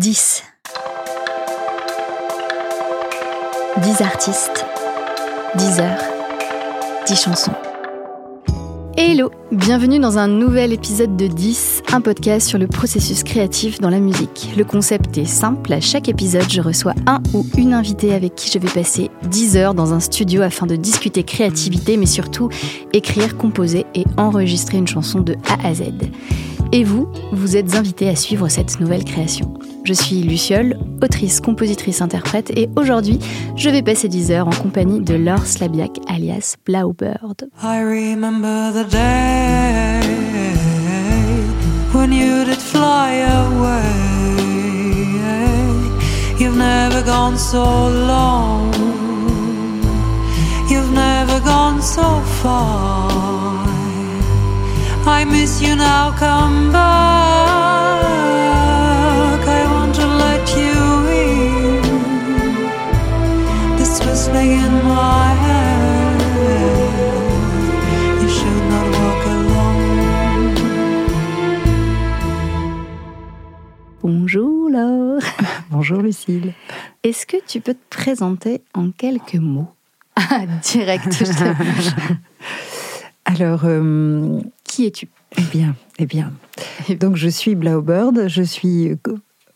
10. 10 artistes, 10 heures, 10 chansons. Hello, bienvenue dans un nouvel épisode de 10, un podcast sur le processus créatif dans la musique. Le concept est simple, à chaque épisode je reçois un ou une invitée avec qui je vais passer 10 heures dans un studio afin de discuter créativité mais surtout écrire, composer et enregistrer une chanson de A à Z. Et vous, vous êtes invité à suivre cette nouvelle création. Je suis Luciole, autrice, compositrice, interprète, et aujourd'hui, je vais passer 10 heures en compagnie de Laure Slabiak, alias Blaubird. I remember the day when you did fly away. You've never gone so long. You've never gone so far. I miss you now, come back. Bonjour Laure. Bonjour Lucille. Est-ce que tu peux te présenter en quelques mots? Ah, direct. je te- Alors, euh, Qui es-tu? Eh bien, eh bien. Donc, je suis Blaubird. Je suis,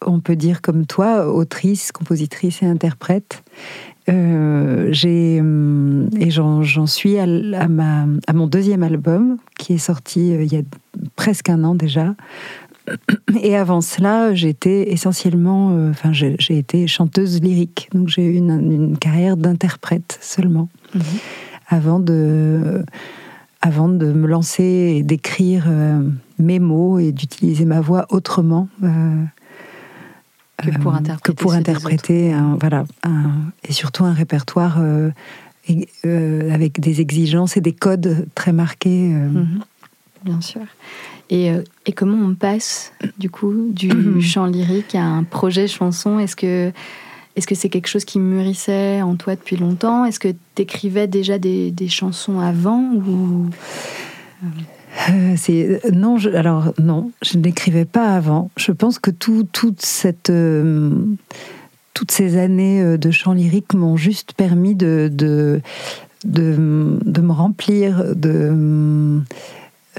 on peut dire comme toi, autrice, compositrice et interprète. Euh, j'ai euh, et j'en suis à, ma à mon deuxième album qui est sorti euh, il y a presque un an déjà. Et avant cela, j'étais essentiellement, euh, enfin, j'ai été chanteuse lyrique, donc j'ai eu une, une carrière d'interprète seulement. avant de, avant de me lancer et d'écrire euh, mes mots et d'utiliser ma voix autrement. euh, Que pour euh, interpréter que pour interpréter un, voilà, un- et surtout un répertoire euh, et- euh, avec des exigences et des codes très marqués. Mhm. Bien sûr. Et, et comment on passe du coup du chant lyrique à un projet chanson? Est-ce que est-ce que c'est quelque chose qui mûrissait en toi depuis longtemps? Est-ce que tu écrivais déjà des, des chansons avant ou? Euh, c'est non, je, alors non, je n'écrivais pas avant. Je pense que tout, toute cette, euh, toutes ces années euh, de chant lyrique m'ont juste permis de, de, de, de me remplir, de,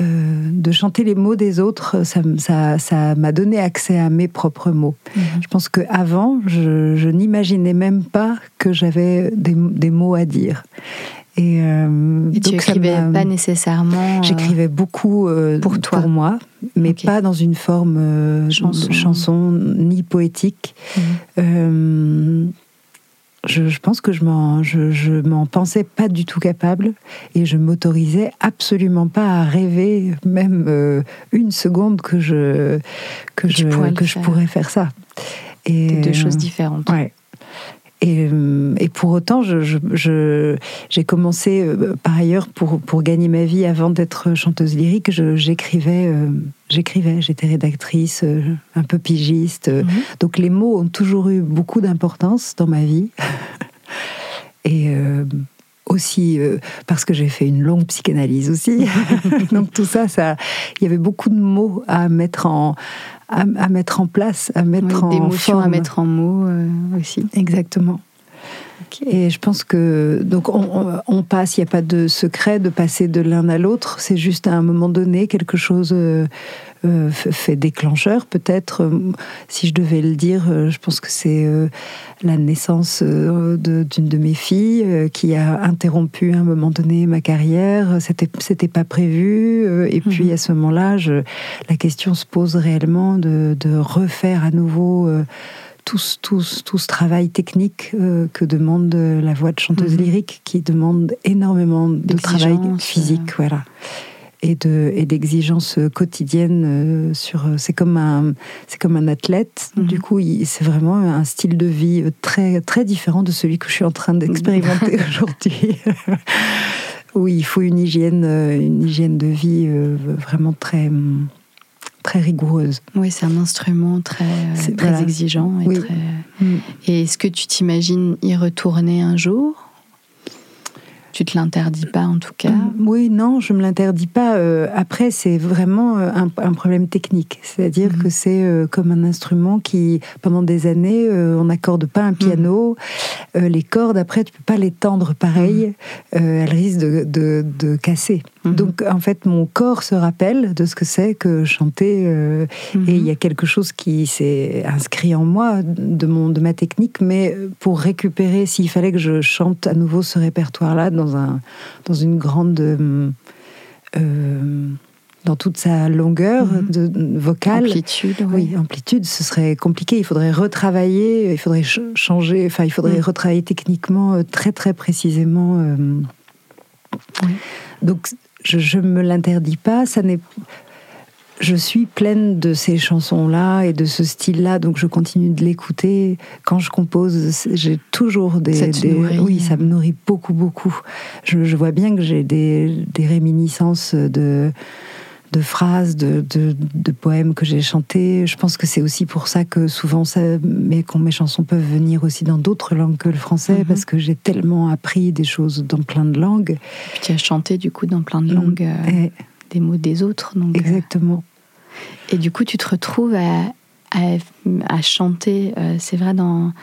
euh, de chanter les mots des autres. Ça m- Ça ça m'a donné accès à mes propres mots. Je pense qu'avant, je, je n'imaginais même pas que j'avais des, des mots à dire. Et, euh, Et tu donc ça écrivais pas nécessairement euh, J'écrivais beaucoup euh, pour toi. moi, mais pas dans une forme Chanson. ni poétique. Euh, je, je pense que je m'en, je, je m'en pensais pas du tout capable et je m'autorisais absolument pas à rêver, même une seconde que je que, tu je, que je faire. pourrais faire ça. Et deux choses différentes. Ouais. Et, euh, et pour autant, je, je- je- j'ai commencé, euh, par ailleurs, pour, pour gagner ma vie, avant d'être chanteuse lyrique, j'écrivais, euh, j'écrivais, j'étais rédactrice, euh, un peu pigiste. Mhm. Donc les mots ont toujours eu beaucoup d'importance dans ma vie. Et aussi euh, parce que j'ai fait une longue psychanalyse aussi. Donc tout ça, ça, il y avait beaucoup de mots à mettre en, à, à mettre en place, à mettre Oui, en d'émotions à mettre en mots euh, aussi. Exactement. Et je pense que donc on, on- on passe, il n'y a pas de secret de passer de l'un à l'autre. C'est juste à un moment donné quelque chose euh, fait déclencheur peut-être. Euh, Si je devais le dire, euh, je pense que c'est la naissance de- d'une de, mes filles qui a interrompu à un moment donné ma carrière. C'était c'était pas prévu. Et puis Mhm. à ce moment-là, la question se pose réellement de, de refaire à nouveau. tout, ce- tout ce- tout ce travail technique euh, que demande la voix de chanteuse Mhm. lyrique, qui demande énormément de travail physique, voilà, et de et d'exigences quotidiennes. euh, sur, c'est comme un c'est comme un athlète. Mhm. Du coup, c'est vraiment un style de vie très très différent de celui que je suis en train d'expérimenter aujourd'hui. où il faut une hygiène euh, une hygiène de vie euh, vraiment très très rigoureuse. Oui, c'est un instrument très, euh, très voilà. exigeant. Et, Oui. très... et est-ce que tu t'imagines y retourner un jour? Tu te l'interdis pas en tout cas. Mm, Oui, non, je me l'interdis pas. Euh, après, c'est vraiment euh, un, un problème technique. C'est-à-dire Mhm. que c'est euh, comme un instrument qui, pendant des années, on n'accorde pas un piano. Euh, les cordes, après, tu peux pas les tendre pareil. Euh, elles risquent de, de- de casser. Mhm. Donc, en fait, mon corps se rappelle de ce que c'est que chanter. euh, Mhm. Et il y a quelque chose qui s'est inscrit en moi de, mon, de ma technique, mais pour récupérer, s'il fallait que je chante à nouveau ce répertoire-là dans, un, dans une grande. euh, euh, dans toute sa longueur Mhm. de, vocale. Amplitude, Oui, amplitude, ce serait compliqué. Il faudrait retravailler, il faudrait ch- changer, enfin, il faudrait retravailler techniquement euh, très, très précisément. euh. Oui. Donc, je ne me l'interdis pas. Ça n'est je suis pleine de ces chansons-là et de ce style-là, donc je continue de l'écouter. Quand je compose, j'ai toujours des, Ça te des- nourrit. oui, ça me nourrit beaucoup, beaucoup. Je, je vois bien que j'ai des, des réminiscences de de phrases, de, de, de poèmes que j'ai chantés. Je pense que c'est aussi pour ça que souvent ça, mes, mes chansons peuvent venir aussi dans d'autres langues que le français, Mhm. parce que j'ai tellement appris des choses dans plein de langues. Puis tu as chanté du coup dans plein de langues, euh, Et- des mots des autres. Donc, euh, exactement. Et du coup, tu te retrouves à, à, à chanter. euh, c'est vrai, dans,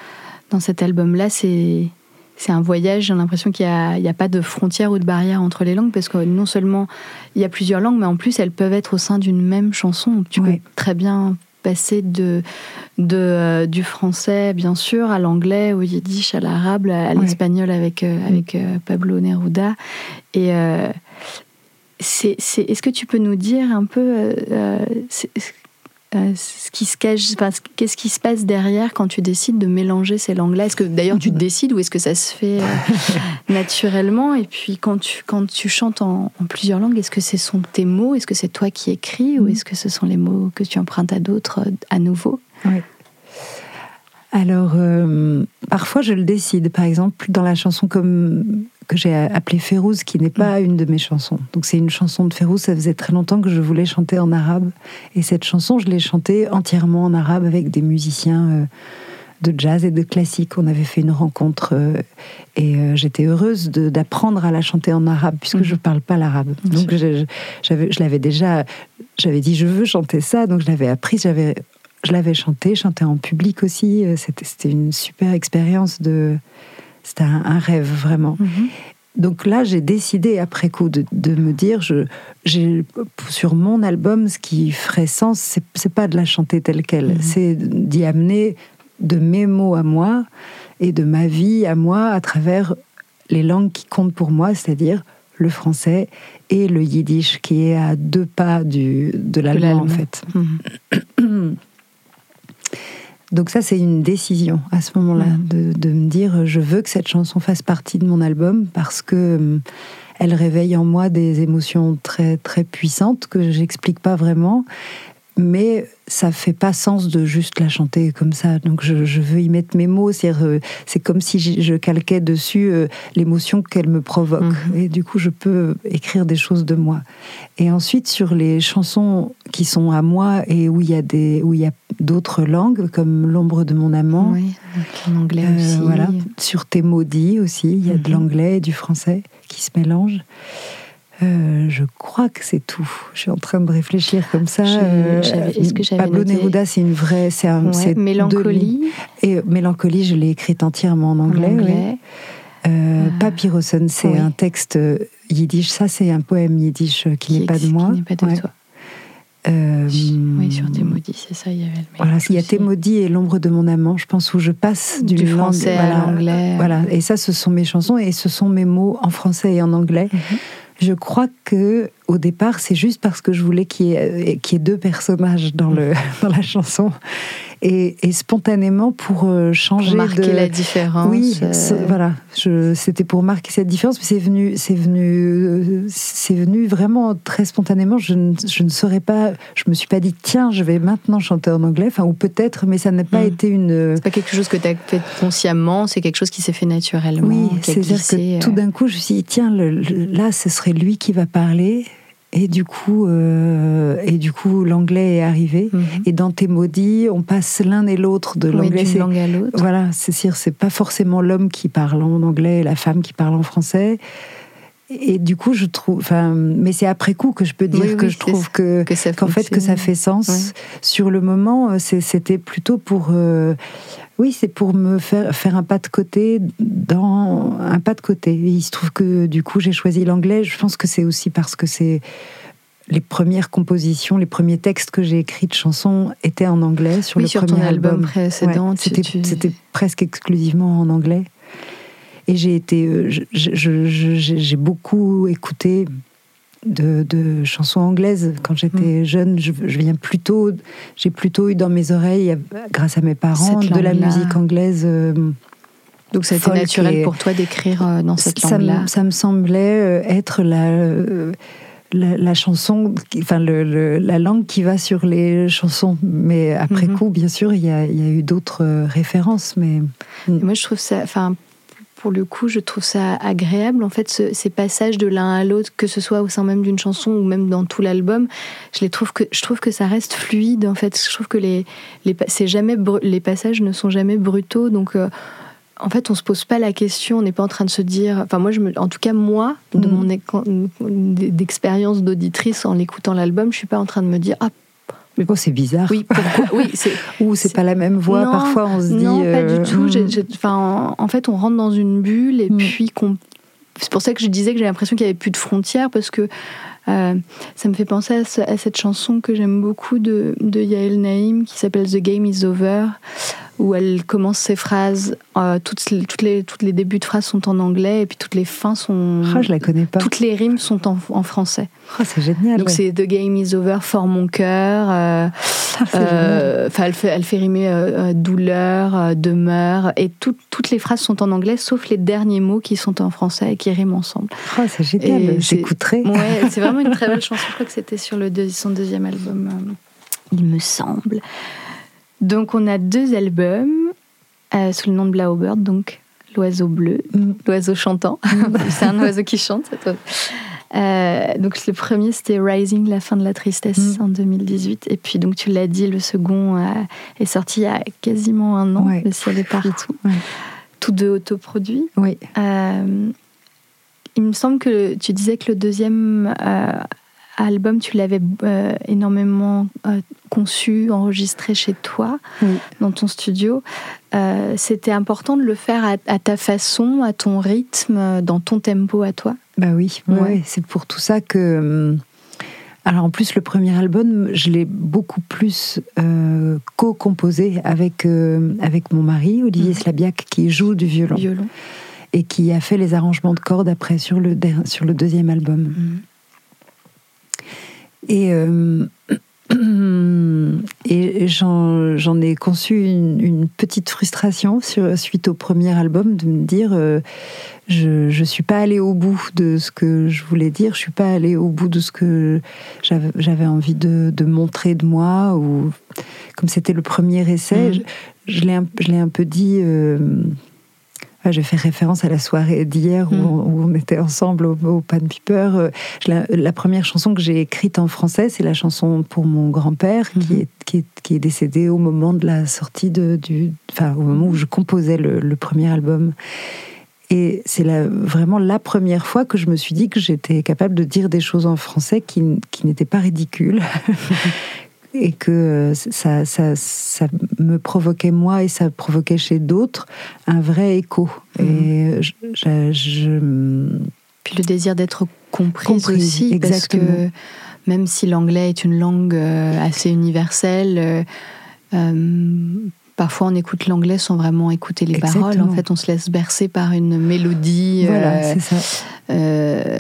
dans cet album-là, c'est. C'est un voyage, j'ai l'impression qu'il n'y a, pas de frontière ou de barrière entre les langues, parce que non seulement il y a plusieurs langues, mais en plus elles peuvent être au sein d'une même chanson. Tu Ouais. peux très bien passer de, de, euh, du français, bien sûr, à l'anglais, au yiddish, à l'arabe, à l'espagnol avec, euh, avec euh, Pablo Neruda. Et c'est, c'est- est-ce que tu peux nous dire un peu euh, ce qui se cache, enfin, qu'est-ce qui se passe derrière quand tu décides de mélanger ces langues-là? Est-ce que d'ailleurs tu décides ou est-ce que ça se fait euh, naturellement? Et puis quand tu, quand tu chantes en, en plusieurs langues, est-ce que ce sont tes mots? Est-ce que c'est toi qui écris ou Mhm. est-ce que ce sont les mots que tu empruntes à d'autres euh, à nouveau? Alors, euh, parfois, je le décide. Par exemple, dans la chanson comme que j'ai appelée Férouz, qui n'est pas une de mes chansons. Donc, c'est une chanson de Férouz. Ça faisait très longtemps que je voulais chanter en arabe. Et cette chanson, je l'ai chantée entièrement en arabe avec des musiciens euh, de jazz et de classique. On avait fait une rencontre euh, et euh, j'étais heureuse d'apprendre à la chanter en arabe puisque Mhm. je ne parle pas l'arabe. Donc, je, l'avais déjà, j'avais dit je veux chanter ça, donc je l'avais appris, j'avais, je l'avais chanté, chanté en public aussi. C'était une super expérience de, c'était un, un rêve vraiment. Donc là, j'ai décidé après coup de, de me dire, je, sur mon album, ce qui ferait sens, c'est, pas de la chanter telle quelle, Mhm. c'est d'y amener de mes mots à moi et de ma vie à moi à travers les langues qui comptent pour moi, c'est-à-dire le français et le yiddish, qui est à deux pas du, de l'allemand en fait. Mhm. Donc ça, c'est une décision à ce moment-là, Mhm. de, de me dire, je veux que cette chanson fasse partie de mon album parce que euh, elle réveille en moi des émotions très très puissantes que j'explique pas vraiment, mais ça fait pas sens de juste la chanter comme ça. Donc je, je veux y mettre mes mots, euh, c'est comme si je calquais dessus euh, l'émotion qu'elle me provoque, Mhm. et du coup je peux écrire des choses de moi. Et ensuite sur les chansons qui sont à moi et où il y a des où il y a d'autres langues comme l'ombre de mon amant. Oui, avec en anglais Euh, aussi. voilà. Sur tes maudits aussi, il y a de Mhm. l'anglais et du français qui se mélangent. Euh, je crois que c'est tout. Je suis en train de réfléchir comme ça. Euh, est-ce que Pablo Neruda, c'est une vraie. C'est un. Ouais. Mélancolie Et Mélancolie, je l'ai écrite entièrement en en anglais. oui. anglais. Euh, Papyrosen, c'est oui. un texte yiddish. Ça, c'est un poème yiddish qui, n'est pas de moi. Qui n'est pas de Ouais. toi. Euh, Oui, sur maudits, c'est ça, il y avait le Voilà, il y a maudits et l'ombre de mon amant. Je pense où je passe du français à l'anglais. Voilà, et ça, ce sont mes chansons et ce sont mes mots en français et en anglais. Mhm. Je crois que au départ, c'est juste parce que je voulais qu'il y, ait- qu'il y ait deux personnages dans la chanson. Et, et spontanément, pour euh, changer marquer de. la différence. Oui, euh, voilà. C'était pour marquer cette différence, mais c'est venu, c'est venu, euh, c'est venu vraiment très spontanément. Je ne, je ne saurais pas. Je me suis pas dit tiens, je vais maintenant chanter en anglais. Enfin, ou peut-être, mais ça n'a pas Mm. été une. C'est pas quelque chose que tu as fait consciemment, c'est quelque chose qui s'est fait naturellement. Oui, c'est-à-dire que euh, tout d'un coup, je me suis dit, tiens, le- le- là, ce serait lui qui va parler. Et du coup, euh, et du coup, l'anglais est arrivé. mhm. Et dans tes maudits, on passe l'un et l'autre de Oui, l'anglais. C'est- langue à l'autre. Voilà, c'est sûr, c'est pas forcément l'homme qui parle en anglais et la femme qui parle en français. Et du coup, je trouve. Enfin, mais c'est après coup que je peux dire Oui, que oui, je trouve ça. que qu'en fait que ça fait sens. Ouais. Sur le moment, euh, c'était plutôt pour. euh, oui, c'est pour me faire faire un pas de côté dans un pas de côté. Il se trouve que du coup, j'ai choisi l'anglais. Je pense que c'est aussi parce que c'est les premières compositions, les premiers textes que j'ai écrits de chansons étaient en anglais sur Oui, le sur ton premier album album. précédent, Ouais, tu- c'était tu- c'était presque exclusivement en anglais. Et j'ai été, euh, j'ai beaucoup écouté de, de chansons anglaises quand Mm. j'étais jeune. Je, je viens plutôt, j'ai plutôt eu dans mes oreilles, grâce à mes parents, de la musique anglaise. euh, Donc ça a été naturel et- pour toi d'écrire euh, dans cette langue-là. ça me semblait être la, euh, la, la chanson, enfin le- le- la langue qui va sur les chansons. Mais après Mhm. coup, bien sûr, il y a, y a eu d'autres références. Mais moi, je trouve ça, enfin, pour le coup, je trouve ça agréable, en fait, ce- ces passages de l'un à l'autre, que ce soit au sein même d'une chanson ou même dans tout l'album. Je les trouve que je trouve que ça reste fluide, en fait. Je trouve que les les c'est jamais les passages ne sont jamais brutaux, donc. euh, en fait, on se pose pas la question, on n'est pas en train de se dire. Enfin, moi, je me, en tout cas, moi, de Mhm. mon d'expérience d'auditrice en l'écoutant l'album, je suis pas en train de me dire ah oh, c'est bizarre. oui pourquoi oui c'est Ou c'est pas la même voix. Non, Parfois, on se dit. non, pas euh, du tout. hmm. J'ai- j'ai- enfin, en, en fait, on rentre dans une bulle et Mm. puis qu'on. C'est pour ça que je disais que j'ai l'impression qu'il n'y avait plus de frontières parce que euh, ça me fait penser à, ce- à cette chanson que j'aime beaucoup de, de Yael Naïm qui s'appelle The Game is Over où elle commence ses phrases. euh, toutes, les, toutes, les, toutes les débuts de phrases sont en anglais et puis toutes les fins sont. Ah, je la connais pas. toutes les rimes sont en, en français. Oh, c'est génial. Donc c'est The Game is Over for mon cœur. euh, Ah, euh, elle fait, elle fait rimer euh, euh, douleur, euh, demeure, et tout- toutes les phrases sont en anglais, sauf les derniers mots qui sont en français et qui riment ensemble. Oh, c'est génial. J'écouterai. Ouais, c'est vraiment une très belle chanson. Je crois que c'était sur le deux- son deuxième album, il me semble. Donc, on a deux albums euh, sous le nom de Blaubird, donc l'oiseau bleu, Mm. l'oiseau chantant. c'est un oiseau qui chante, cet oiseau. Euh, donc le premier c'était Rising, la fin de la tristesse Mm. en 2018 et puis donc tu l'as dit le second euh, est sorti il y a quasiment un an Ouais. le ciel est partout Ouais. tous deux autoproduits Oui. Euh, il me semble que tu disais que le deuxième album tu l'avais euh, énormément euh, conçu enregistré chez toi Oui. dans ton studio Euh, c'était important de le faire à, à ta façon à ton rythme dans ton tempo à toi? Bah oui, ouais, c'est pour tout ça que. Alors en plus, le premier album, je l'ai beaucoup plus co-composé avec, avec mon mari, Olivier Mhm. Slabiac, qui joue du violon violon et qui a fait les arrangements de cordes après sur le, sur le deuxième album. Mhm. Et, euh, et j'en j'en ai conçu une, une petite frustration sur, suite au premier album de me dire euh, je ne suis pas allée au bout de ce que je voulais dire, je suis pas allée au bout de ce que j'avais j'avais envie de, de montrer de moi. Ou, comme c'était le premier essai, Mhm. je, je l'ai un, je l'ai un peu dit. euh, je fais référence à la soirée d'hier où, Mm. on, où on était ensemble au, au Pan Piper. Euh, la, la première chanson que j'ai écrite en français, c'est la chanson pour mon grand-père qui, Mhm. est, qui, est, qui est décédé au moment de la sortie de, du, enfin au moment où je composais le, le premier album. Et c'est vraiment la première fois que je me suis dit que j'étais capable de dire des choses en français qui, qui n'étaient pas ridicules. et que euh, ça, ça, ça me provoquait moi et ça provoquait chez d'autres un vrai écho. Et je, je- je- Puis le désir d'être comprise, Comprise, aussi, parce exactement. que même si l'anglais est une langue euh, assez universelle, euh, parfois on écoute l'anglais sans vraiment écouter les paroles. En fait, on se laisse bercer par une mélodie voilà, euh, c'est ça. euh,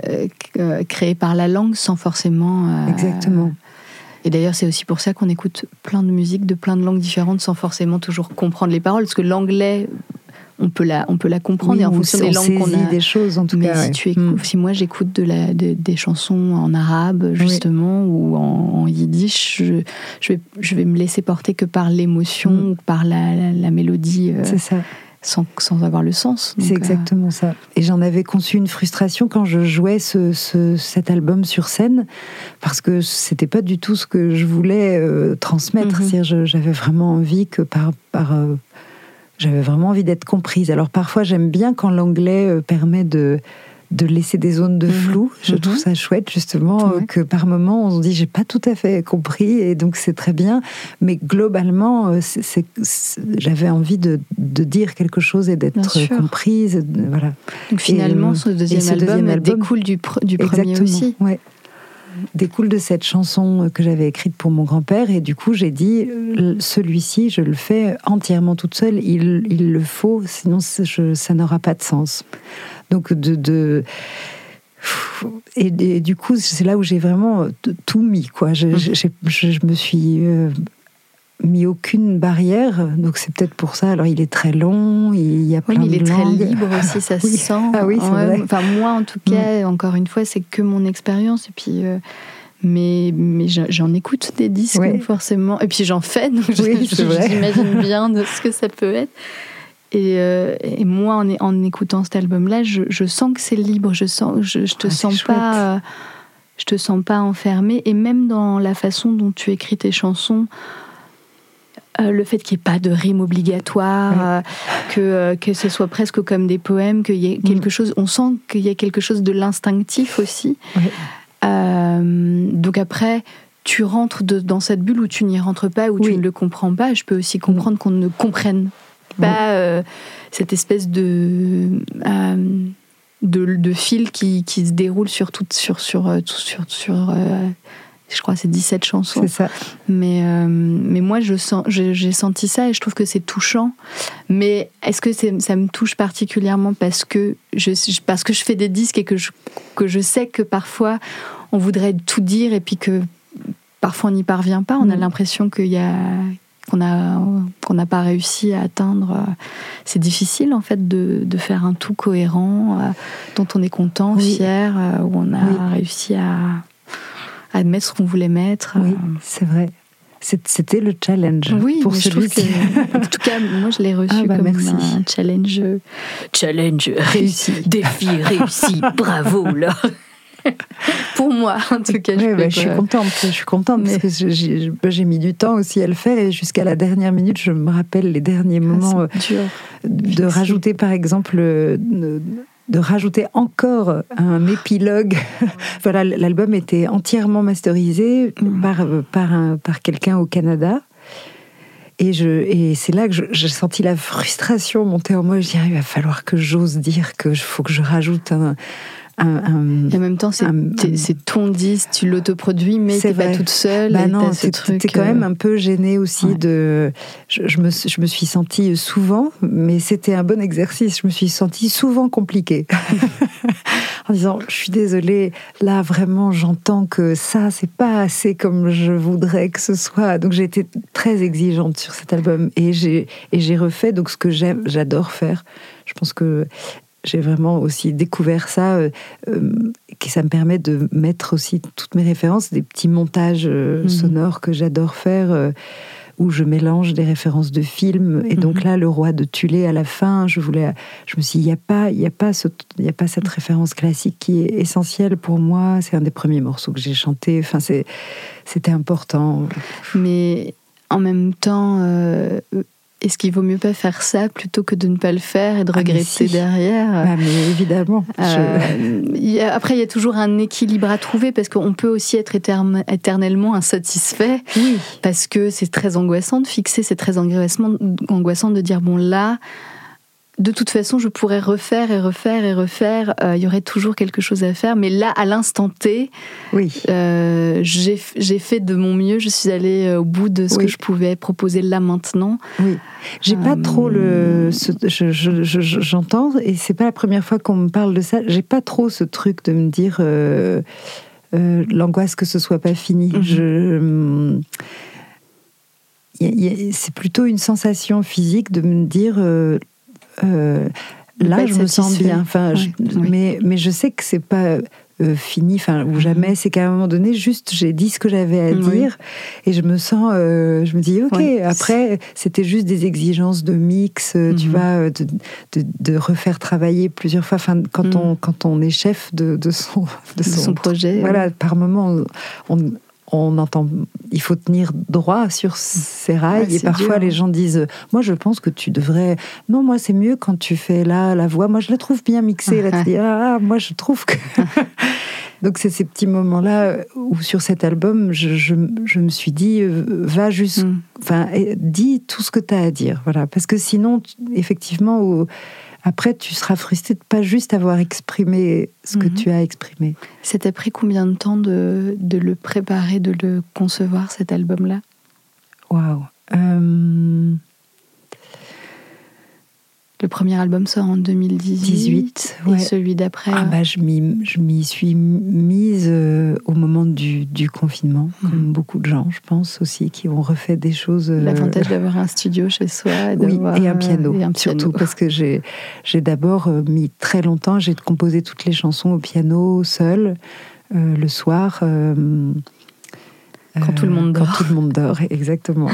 euh, créée par la langue sans forcément. Exactement. Et d'ailleurs, c'est aussi pour ça qu'on écoute plein de musiques de plein de langues différentes sans forcément toujours comprendre les paroles, parce que l'anglais, on peut la, on peut la comprendre Oui, et en on- fonction des langues qu'on a. des choses en tout Mais cas. si, tu écoutes, Mm. si moi j'écoute de la, de- des chansons en arabe, justement, ou en, en yiddish, je, je, vais, je vais me laisser porter que par l'émotion Mm. ou par la, la- la mélodie euh, C'est ça. Sans, sans avoir le sens. C'est euh, exactement ça. Et j'en avais conçu une frustration quand je jouais ce, ce- cet album sur scène, parce que c'était pas du tout ce que je voulais euh, transmettre. C'est-à-dire, je- j'avais vraiment envie que par, par euh, j'avais vraiment envie d'être comprise. Alors parfois, j'aime bien quand l'anglais euh, permet de de laisser des zones de Mhm. flou. Je Mhm. trouve ça chouette, justement, euh, que par moment, on se dit, j'ai pas tout à fait compris, et donc c'est très bien. Mais globalement, euh, j'avais envie de, de dire quelque chose et d'être comprise. de- Voilà. Donc finalement, Et, ce deuxième, ce album, deuxième album- découle du, pr- du premier aussi. ouais. Découle de cette chanson que j'avais écrite pour mon grand-père et du coup j'ai dit euh, celui-ci je le fais entièrement toute seule, il, il le faut, sinon je- ça n'aura pas de sens. Donc de, de- et, et du coup c'est là où j'ai vraiment t- tout mis quoi. Je, je- j'ai- je- je me suis euh, mis aucune barrière, donc c'est peut-être pour ça. Alors il est très long, il y a Oui, plein mais il de est très libre aussi, ça se Oui. sent. Ah oui, vrai. Enfin, moi, en tout cas, encore une fois, c'est que mon expérience. Et puis, euh, mais, mais j'en- écoute des disques, Ouais. forcément. Et puis, j'en fais, donc j'imagine bien de ce que ça peut être. Et, euh, et moi, en, en écoutant cet album-là, je, je sens que c'est libre. Je sens, je, je te Ah, sens pas, euh, je te sens pas enfermé. Et même dans la façon dont tu écris tes chansons, euh, le fait qu'il n'y ait pas de rime obligatoire, Ouais. euh, que, que ce soit presque comme des poèmes, qu'il y ait quelque Mm. chose, on sent qu'il y a quelque chose de l'instinctif aussi. Ouais. Donc après, tu rentres de- dans cette bulle où tu n'y rentres pas, où tu ne le comprends pas. Je peux aussi comprendre qu'on ne comprenne pas euh, cette espèce de, euh, de, de fil qui, qui se déroule sur toute sur sur euh, tout- sur, sur euh, je crois c'est 17 chansons. C'est ça. Mais, mais moi, je sens, j'ai, senti ça et je trouve que c'est touchant. Mais est-ce que ça me touche particulièrement parce que je, parce que je fais des disques et que je, que je sais que parfois on voudrait tout dire et puis que parfois on n'y parvient pas. On a Mm. l'impression qu'il y a, qu'on a, qu'on n'a pas réussi à atteindre. euh, C'est difficile en fait de, de faire un tout cohérent euh, dont on est content, Oui. fier, euh, où on a Oui. réussi à, à mettre ce qu'on voulait mettre. Oui, c'est vrai. C'était le challenge oui, pour trouve celui-ci. que, en tout cas, moi, je l'ai reçu Ah bah, comme merci. un challenge. Challenge réussi, défi réussi, bravo là. Pour moi, en tout cas, je, bah, je suis contente, je suis contente Mais- parce que j'ai j'ai mis du temps aussi à le faire et jusqu'à la dernière minute, je me rappelle les derniers Ah, moments euh, de rajouter par exemple euh, de rajouter encore un épilogue. voilà, l'album était entièrement masterisé Mhm. par, euh, par, un- par quelqu'un au Canada. Et, je, et c'est là que j'ai senti la frustration monter en moi. Je dis, ah, il va falloir que j'ose dire qu'il faut que je rajoute un, un- un- Et en même temps, c'est ton disque, tu l'autoproduis, mais C'est t'es pas toute seule. Bah non, ce t'es t'es quand euh, même un peu gênée aussi ouais. de. Je, je me, je me suis sentie souvent, mais c'était un bon exercice. Je me suis sentie souvent compliquée. en disant, je suis désolée, là vraiment, j'entends que ça, c'est pas assez comme je voudrais que ce soit. Donc j'ai été très exigeante sur cet album et j'ai et j'ai refait donc ce que j'aime, j'adore faire. Je pense que j'ai vraiment aussi découvert ça, euh, euh, que ça me permet de mettre aussi toutes mes références, des petits montages euh, Mhm. sonores que j'adore faire, euh, où je mélange des références de films. Et donc Mhm. là, le roi de Tulé à la fin, je voulais, je me suis dit, il n'y a pas, il y a pas ce, il y a pas cette référence classique qui est essentielle pour moi. C'est un des premiers morceaux que j'ai chanté. Enfin, c'est, c'était important. Mais en même temps, est-ce qu'il vaut mieux pas faire ça plutôt que de ne pas le faire et de Ah, mais regretter si. derrière? Ah, mais évidemment. je- Euh, a- après, il y a toujours un équilibre à trouver parce qu'on peut aussi être éterne- éternellement insatisfait Oui. parce que c'est très angoissant de fixer, c'est très angoissant, angoissant de dire bon là, de toute façon, je pourrais refaire et refaire et refaire. euh, il y aurait toujours quelque chose à faire, mais là, à l'instant T, Oui. euh, j'ai fait de mon mieux. Je suis allée euh, au bout de ce Oui. que je pouvais proposer là maintenant. Oui, j'ai pas trop le. ce- je- je- je- je- J'entends, et c'est pas la première fois qu'on me parle de ça. J'ai pas trop ce truc de me dire l'angoisse que ce soit pas fini. Mhm. Je. hum, C'est plutôt une sensation physique de me dire. euh, euh, là, je me sens bien. Enfin, je- Ouais, oui. mais, mais je sais que c'est pas euh, fini, enfin, ou jamais. C'est qu'à un moment donné, juste, j'ai dit ce que j'avais à Oui. dire, et je me sens, euh, je me dis, ok. Après, c'était juste des exigences de mix, tu Mhm. vois, de, de, de refaire travailler plusieurs fois. Enfin, quand Mhm. on quand on est chef de, de son De son projet. voilà, par moment, on, on entend, il faut tenir droit sur ses rails. Ouais, et parfois, dur. les gens disent Moi, je pense que tu devrais. Non, moi, c'est mieux quand tu fais là la voix. Moi, je la trouve bien mixée. Là, tu dis Ah, moi, je trouve que. Donc, c'est ces petits moments-là où, sur cet album, je, je- je me suis dit euh, Va juste. Mm. Enfin, dis tout ce que tu as à dire. Voilà. Parce que sinon, effectivement, au- après, tu seras frustré de pas juste avoir exprimé ce que Mhm. tu as exprimé. Ça t'a pris combien de temps de, de le préparer, de le concevoir, cet album-là? Waouh. Euh, Le premier album sort en 2018. 18, Et celui d'après Ah euh, bah, je m'y suis mise euh, au moment du, du confinement, Mhm. comme beaucoup de gens, je pense aussi, qui ont refait des choses. euh, L'avantage d'avoir un studio chez soi. oui, d'avoir, et un euh, piano, et un piano. surtout parce que j'ai d'abord euh, mis très longtemps, j'ai composé toutes les chansons au piano seul euh, le soir. euh, Quand tout le monde Quand dort. tout le monde dort, exactement.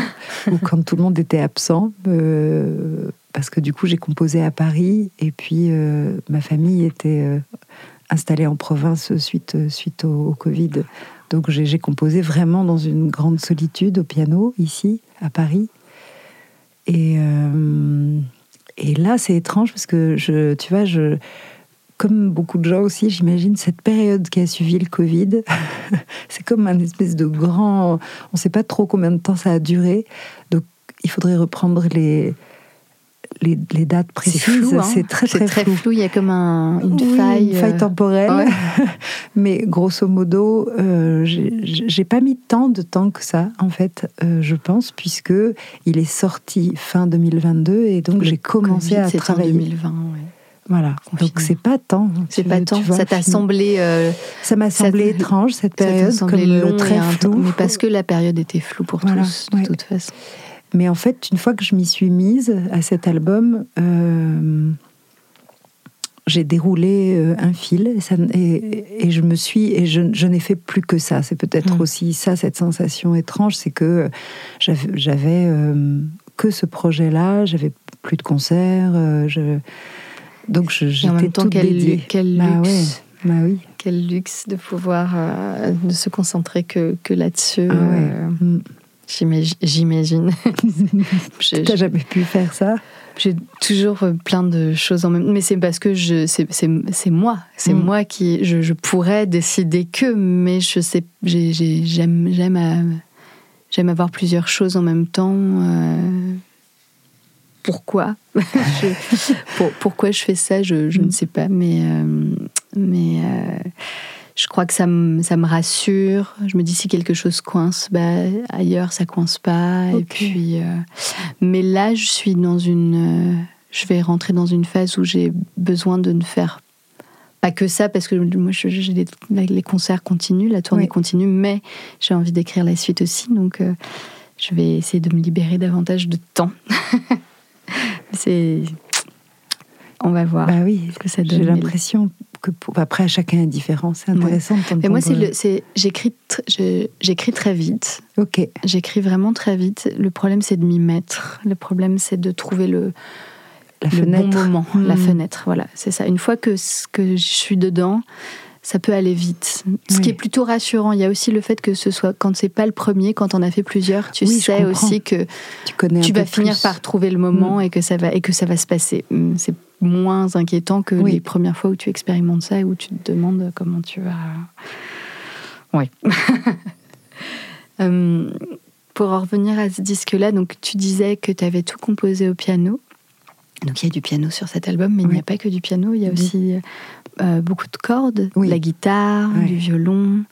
Ou quand tout le monde était absent. euh, parce que du coup, j'ai composé à Paris et puis euh, ma famille était euh, installée en province suite, suite au, Covid. Donc j'ai composé vraiment dans une grande solitude au piano, ici, à Paris. Et, euh, et là, c'est étrange parce que, tu vois, je, comme beaucoup de gens aussi, j'imagine, cette période qui a suivi le Covid, c'est comme un espèce de grand... On ne sait pas trop combien de temps ça a duré. Donc, il faudrait reprendre les, les, les dates précises. flou, hein. C'est très, très, très flou. flou. Il y a comme un- une Oui, faille. une faille euh, temporelle. ouais. Mais grosso modo, euh, j'ai pas mis tant de temps que ça, en fait, euh, je pense, puisque il est sorti fin 2022 et donc j'ai commencé Covid, à travailler. 2020. ouais. Voilà. Confinement. Donc c'est pas tant. C'est pas tant. vois, ça t'a semblé. euh, Ça m'a semblé étrange cette ça période, semblé comme long très floue. Mais parce que la période était floue pour Voilà, tous, de ouais. toute façon. Mais en fait, une fois que je m'y suis mise à cet album, euh, j'ai déroulé euh, un fil et, ça- et- et je me suis et je, je n'ai fait plus que ça. C'est peut-être Mm. aussi ça cette sensation étrange, c'est que j'avais, euh, que ce projet-là, j'avais plus de concerts, euh, je- donc j'étais toute quel, dédiée. quel Bah luxe. Bah oui. Quel luxe de pouvoir euh, ne se concentrer que, que là-dessus. Ah ouais. Mm. J'imagine. T'as jamais pu faire ça? J'ai toujours euh, plein de choses en même Mais c'est parce que je, c'est, c'est, c'est moi. C'est Mm. moi qui. Je, je pourrais décider que, mais je sais. j'ai- j'ai- j'aime, j'aime, à- j'aime avoir plusieurs choses en même temps. euh, pourquoi Je- pour- Pourquoi je fais ça, je, je Mm. ne sais pas. Mais, euh, mais euh, je crois que ça me, ça me rassure. Je me dis si quelque chose coince, bah, ailleurs ça coince pas. Et puis, euh, mais là, je suis dans une. euh, je vais rentrer dans une phase où j'ai besoin de ne faire pas que ça, parce que moi, j'ai les, les concerts continuent, la tournée Oui. continue, mais j'ai envie d'écrire la suite aussi. Donc, euh, je vais essayer de me libérer davantage de temps. C'est. On va voir Bah oui. ce que ça donne. J'ai l'impression que pour... après chacun est différent. C'est intéressant. Mais moi, c'est j'écris, j'écris très vite. Ok. J'écris vraiment très vite. Le problème, c'est de m'y mettre. Le problème, c'est de trouver le, La le fenêtre. bon moment, la Hmm. fenêtre. Voilà, c'est ça. Une fois que, je suis dedans, ça peut aller vite. Ce Oui. qui est plutôt rassurant. Il y a aussi le fait que ce soit quand c'est pas le premier, quand on a fait plusieurs, tu Oui, sais aussi que Tu vas finir plus. par trouver le moment et que ça va et que ça va se passer. C'est moins inquiétant que Oui. les premières fois où tu expérimentes ça et où tu te demandes comment tu vas. Oui. Hum, pour en revenir à ce disque-là, donc tu disais que tu avais tout composé au piano. Donc il y a du piano sur cet album, mais il n'y a pas que du piano. Il y a aussi euh, beaucoup de cordes, Oui. la guitare, du violon.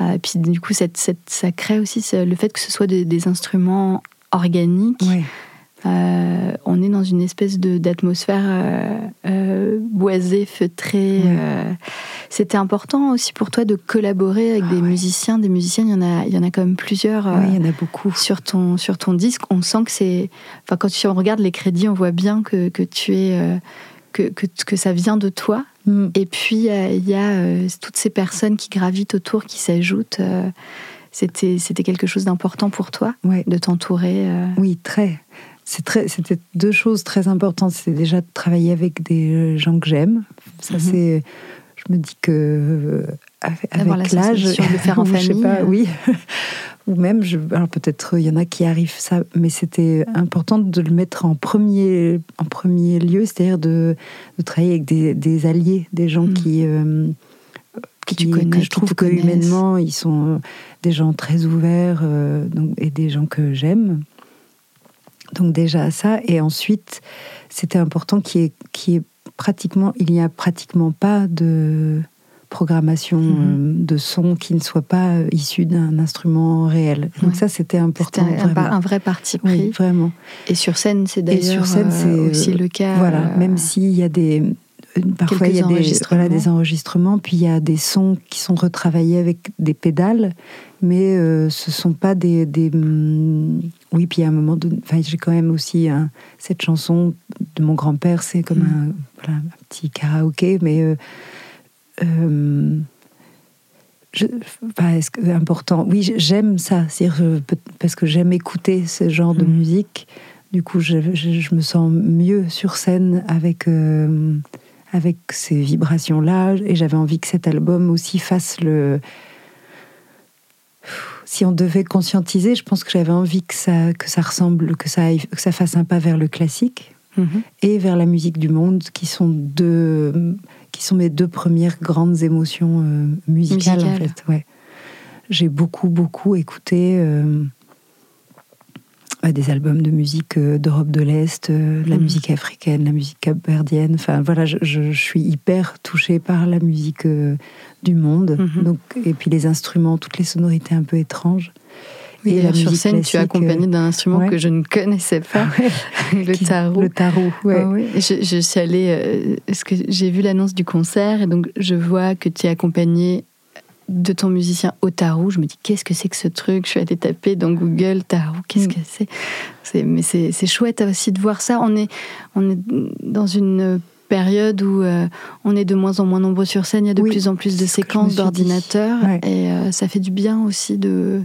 Euh, puis du coup, cette, cette- ça crée aussi ce- le fait que ce soit des, des instruments organiques. Euh, on est dans une espèce d'atmosphère euh, euh, boisée, feutrée. C'était important aussi pour toi de collaborer avec Ah des ouais. musiciens. Des musiciens, il y en a, il y en a quand même plusieurs. Oui, il y en a beaucoup. sur ton, sur ton disque, on sent que c'est. Enfin, quand tu- on regarde les crédits, on voit bien que, que tu es. que, que, que ça vient de toi. Mm. Et puis, il y a toutes ces personnes qui gravitent autour, qui s'ajoutent. C'était c'était quelque chose d'important pour toi, Ouais. de t'entourer. Oui, très. C'était deux choses très importantes. C'était déjà de travailler avec des gens que j'aime. Ça, Mhm. c'est. Je me dis que euh, avec, avec l'âge, de faire en ou je sais famille. pas, oui. Ou même, je, alors peut-être il y en a qui arrivent ça, mais c'était important de le mettre en premier, en premier lieu, c'est-à-dire de, de travailler avec des, des alliés, des gens Mm. qui, euh, Que tu connais, que je trouve que humainement, ils sont euh, des gens très ouverts euh, donc, et des gens que j'aime. Donc déjà ça, et ensuite, c'était important qu'il y ait, qu'il y ait pratiquement, il n'y a pratiquement pas de programmation Mhm. euh, de son qui ne soit pas euh, issu d'un instrument réel. Donc Ouais. ça, c'était C'était important. un, un un vrai parti pris. Oui, vraiment. Et sur scène, c'est d'ailleurs euh, aussi le cas. Voilà, euh, même s'il y a des. Parfois, il y a des, enregistrements. voilà, des enregistrements, puis il y a des sons qui sont retravaillés avec des pédales, mais euh, ce sont pas des. des, hum, oui, puis à un moment donné. J'ai quand même aussi cette chanson de mon grand-père, c'est comme Mm. un, voilà, un petit karaoké, mais. euh, euh, je, enfin, est-ce que important Oui, j'aime ça, parce que j'aime écouter ce genre de Mm. musique. Du coup, je, je- je me sens mieux sur scène avec, euh, avec ces vibrations-là. Et j'avais envie que cet album aussi fasse le. Si on devait conscientiser, je pense que j'avais envie que ça, que ça ressemble, que ça, aille- que ça fasse un pas vers le classique mhm. et vers la musique du monde, qui sont deux, qui sont mes deux premières grandes émotions euh, musicales, en Musicales. fait. Ouais. J'ai beaucoup, beaucoup écouté euh, des albums de musique euh, d'Europe de l'Est, euh, de la Mhm. musique africaine, la musique capverdienne. Enfin, voilà, je, suis hyper touchée par la musique euh, du monde. Mhm. Donc, et puis les instruments, toutes les sonorités un peu étranges. Oui, Et la sur scène, tu es classique, accompagné d'un instrument ouais. que je ne connaissais pas, le Qui- tarot. Le tarot, ouais. Ah oui. Je, je suis allée, euh, parce que j'ai vu l'annonce du concert et donc je vois que tu es accompagné de ton musicien au tarot. Je me dis qu'est-ce que c'est que ce truc? Je suis allée taper dans Google tarot. Qu'est-ce Mm. que c'est? Mais c'est c'est chouette aussi de voir ça. On est, on est dans une période où euh, on est de moins en moins nombreux sur scène. Il y a de Oui, plus en plus de séquences d'ordinateurs Ouais. et euh, ça fait du bien aussi de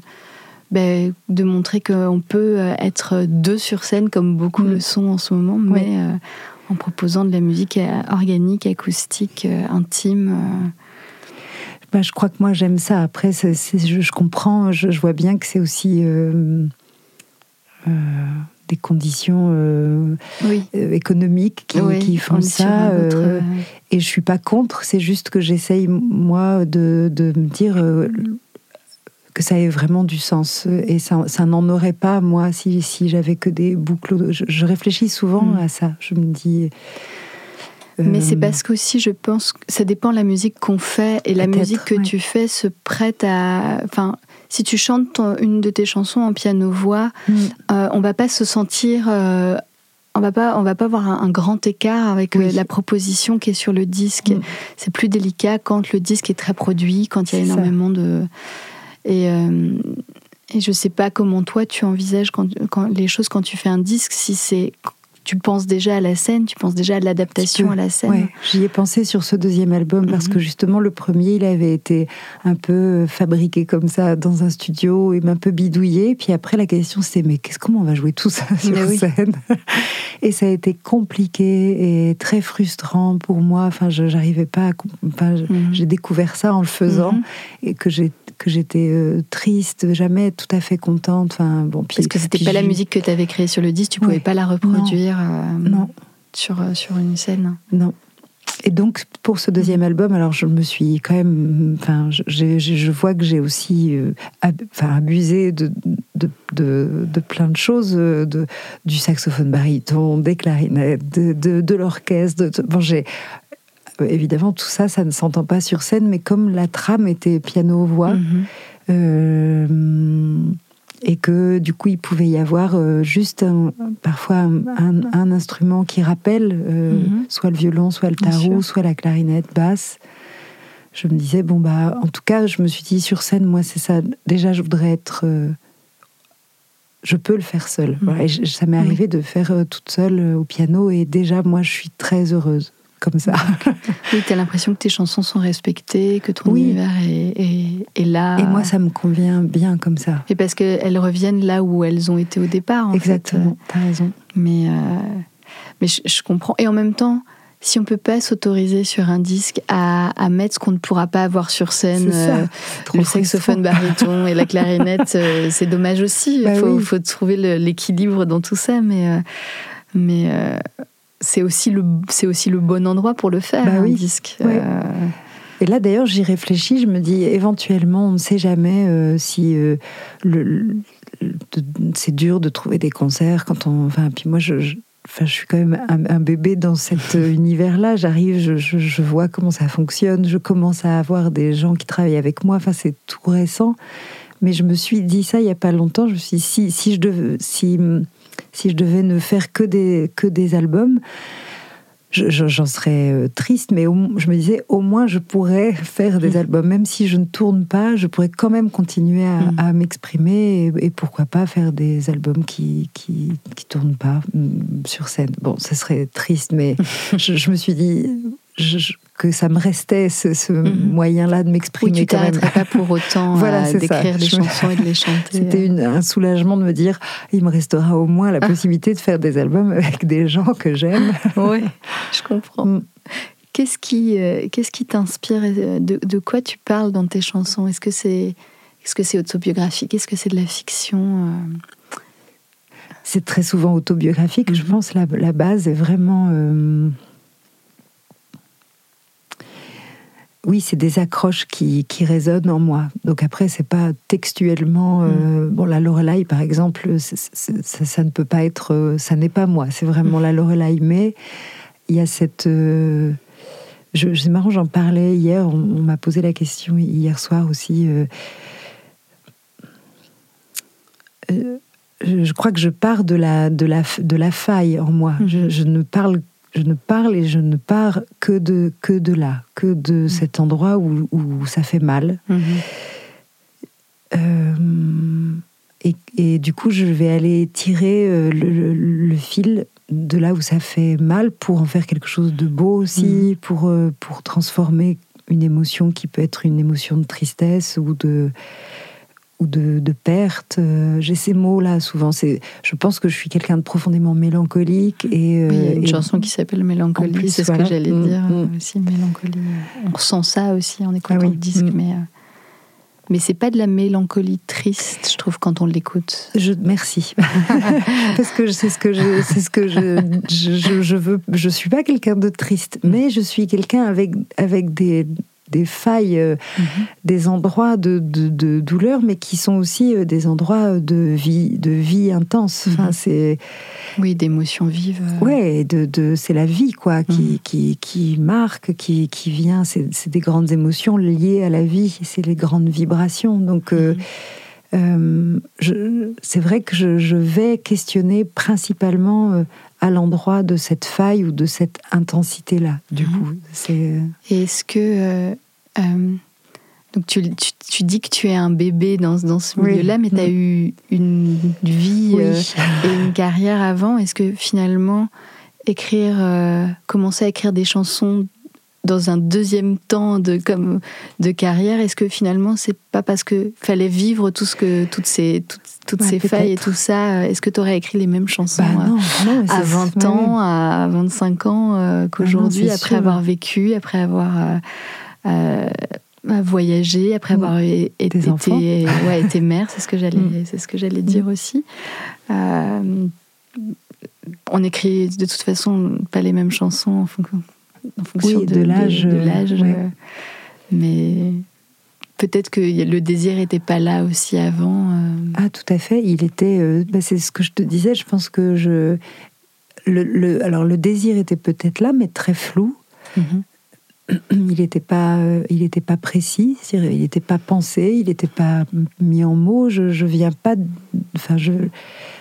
ben, de montrer qu'on peut euh, être deux sur scène comme beaucoup Mm. le sont en ce moment, mais euh, en proposant de la musique organique, acoustique, intime. Bah, je crois que moi j'aime ça. Après, je, je comprends, je, je vois bien que c'est aussi euh, euh, des conditions euh, Oui. économiques qui, Oui, qui on font ça. et je suis pas contre, c'est juste que j'essaye, moi, de, de me dire que ça ait vraiment du sens. Et ça, ça n'en aurait pas, moi, si, si j'avais que des boucles. Je, je réfléchis souvent Mm. à ça. Je me dis. Mais c'est euh, parce qu'aussi, je pense que ça dépend de la musique qu'on fait et la musique que ouais. tu fais se prête à. Enfin, si tu chantes ton- une de tes chansons en piano-voix, mm, euh, on va pas se sentir. euh, on va pas, on va pas avoir un, un grand écart avec euh, Oui. la proposition qui est sur le disque. Mm. C'est plus délicat quand le disque est très produit, quand il y a ça. énormément de. Et, euh, et je sais pas comment toi tu envisages quand, quand- les choses quand tu fais un disque, si c'est. Tu penses déjà à la scène, tu penses déjà à l'adaptation à la scène. Ouais, j'y ai pensé sur ce deuxième album parce Mhm. que justement le premier il avait été un peu fabriqué comme ça dans un studio et un peu bidouillé. Puis après la question c'était mais qu'est-ce comment on va jouer tout ça sur Mais oui. scène Et ça a été compliqué et très frustrant pour moi. Enfin, je j'arrivais pas. À, enfin, Mhm. j'ai découvert ça en le faisant Mhm. et que j'ai que j'étais euh, triste, jamais tout à fait contente. Enfin bon, puis Parce que c'était pas la musique que tu avais créée sur le disque, tu pouvais Ouais. pas la reproduire euh, Non. sur, euh, sur une scène. Non. Et donc, pour ce deuxième album, alors je me suis quand même. Enfin, je, je- je vois que j'ai aussi euh, ab- enfin, abusé de, de, de, de plein de choses, de, du saxophone baryton, des clarinettes, de, l'orchestre. bon, j'ai. Euh, Évidemment, tout ça, ça ne s'entend pas sur scène, mais comme la trame était piano-voix, Mhm. euh, et que du coup il pouvait y avoir euh, juste un- parfois un, un- un instrument qui rappelle Mhm. soit le violon, soit le tarot, soit la clarinette basse. Je me disais bon bah en tout cas je me suis dit sur scène moi c'est ça déjà je voudrais être euh, je peux le faire seule. Voilà, et je- ça m'est arrivé de faire euh, toute seule euh, au piano et déjà moi je suis très heureuse comme ça. Oui, tu as l'impression que tes chansons sont respectées, que ton Oui. univers est, est- est là. Et moi ça me convient bien comme ça. Et parce qu'elles reviennent là où elles ont été au départ. en fait. Exactement, t'as raison. Mais, euh, mais je, je comprends. Et en même temps, si on peut pas s'autoriser sur un disque à, à mettre ce qu'on ne pourra pas avoir sur scène, euh, le saxophone baryton et la clarinette, euh, c'est dommage aussi. Il Bah faut, oui. faut trouver l'équilibre dans tout ça, mais, mais c'est aussi, le, c'est aussi le bon endroit pour le faire, Bah un oui. disque. Ouais. Euh, Et là, d'ailleurs, j'y réfléchis. Je me dis, éventuellement, on ne sait jamais euh, si euh, le, c'est dur de trouver des concerts quand on. Enfin, puis moi, je, je- enfin, je suis quand même un, un bébé dans cet univers-là. J'arrive, je, je- je vois comment ça fonctionne. Je commence à avoir des gens qui travaillent avec moi. Enfin, c'est tout récent. Mais je me suis dit ça il y a pas longtemps. Je me suis dit, si, si je devais, si, si je devais ne faire que des, que des albums, je- je- j'en serais euh, triste, mais je me disais, au moins je pourrais faire des Mhm. albums, même si je ne tourne pas, je pourrais quand même continuer à, à m'exprimer et, et pourquoi pas faire des albums qui qui, qui tournent pas mm, sur scène. Bon, ce serait triste, mais je, je me suis dit je- je- que ça me restait ce, ce Mhm. moyen-là de oui, m'exprimer tu quand même. t'arrêterais pas pour autant Voilà, à d'écrire des me- chansons et de les chanter. C'était une- un soulagement de me dire, il me restera au moins la Ah. possibilité de faire des albums avec des gens que j'aime. Oui, je comprends. Mm. Qu'est-ce qui, euh, qu'est-ce qui t'inspire et de, de quoi tu parles dans tes chansons? Est-ce que c'est est-ce que c'est autobiographique? Est-ce que c'est de la fiction euh? C'est très souvent autobiographique. Je Mhm. pense la, la base est vraiment. euh, Oui, c'est des accroches qui, qui résonnent en moi. Donc après, c'est pas textuellement. euh, Bon, la Lorelai, par exemple, ça, ça ne peut pas être. euh, Ça n'est pas moi. C'est vraiment la Lorelai. Mais il y a cette. euh, je- C'est marrant, j'en parlais hier. On, on m'a posé la question hier soir aussi. euh, je, je crois que je pars de la, de la, de la faille en moi. Mhm. Je, je ne parle, je ne parle et je ne pars que de, que de là, que de cet endroit où, où ça fait mal. Euh, et, et du coup, je vais aller tirer euh, le, le- le fil de là où ça fait mal pour en faire quelque chose de beau aussi, pour, euh, pour transformer une émotion qui peut être une émotion de tristesse ou de ou de, de perte. Euh, J'ai ces mots-là souvent. C'est, je pense que je suis quelqu'un de profondément mélancolique et euh, Oui, il y a une et- chanson qui s'appelle Mélancolie, plus, c'est ce que j'allais Mm, dire mm. euh, aussi, Mélancolie. On ressent ça aussi en écoutant Ah oui, le disque, mm. mais, euh, mais c'est pas de la mélancolie triste, je trouve, quand on l'écoute. Je merci parce que c'est ce que je c'est ce que je, je, je- je veux je suis pas quelqu'un de triste mais je suis quelqu'un avec avec des des failles, euh, des endroits de, de, de douleur, mais qui sont aussi euh, des endroits de vie, de vie intense. Enfin, Mhm. c'est Oui, d'émotions vives. euh, ouais, de, de c'est la vie quoi qui, Mhm. qui, qui marque, qui, qui vient. C'est des grandes émotions liées à la vie. C'est les grandes vibrations. Donc euh, Mhm. euh, c'est vrai que je, je vais questionner principalement à l'endroit de cette faille ou de cette intensité-là. Du Mhm. coup, c'est Et est-ce que. euh, euh, donc tu, tu, tu dis que tu es un bébé dans, dans ce Oui. milieu-là, mais tu as eu une vie Oui. euh, et une carrière avant. Est-ce que finalement, écrire, euh, commencer à écrire des chansons dans un deuxième temps de, comme, de carrière, est-ce que finalement, c'est pas parce que fallait vivre tout ce que, toutes ces, toutes, toutes Ouais, ces failles et tout ça, euh, est-ce que tu aurais écrit les mêmes chansons bah euh, non, non, à c'est- 20 ouais, ans, à 25 ans euh, qu'aujourd'hui, c'est après sûr. avoir vécu, après avoir euh, euh, voyagé, après Mm. avoir été, enfants. ouais, été mère, c'est ce que j'allais, Mm. dire aussi. On écrit de toute façon pas les mêmes chansons en fonction, en fonction Oui, de, de l'âge, euh, ouais. euh, mais peut-être que le désir était pas là aussi avant. euh. Ah, tout à fait. Il était. bah, c'est ce que je te disais. Je pense que je. Le, le- alors, le désir était peut-être là, mais très flou. Mhm. Il n'était pas, il était pas précis. Il n'était pas pensé. Il n'était pas mis en mots. Je, je viens pas. Enfin, je.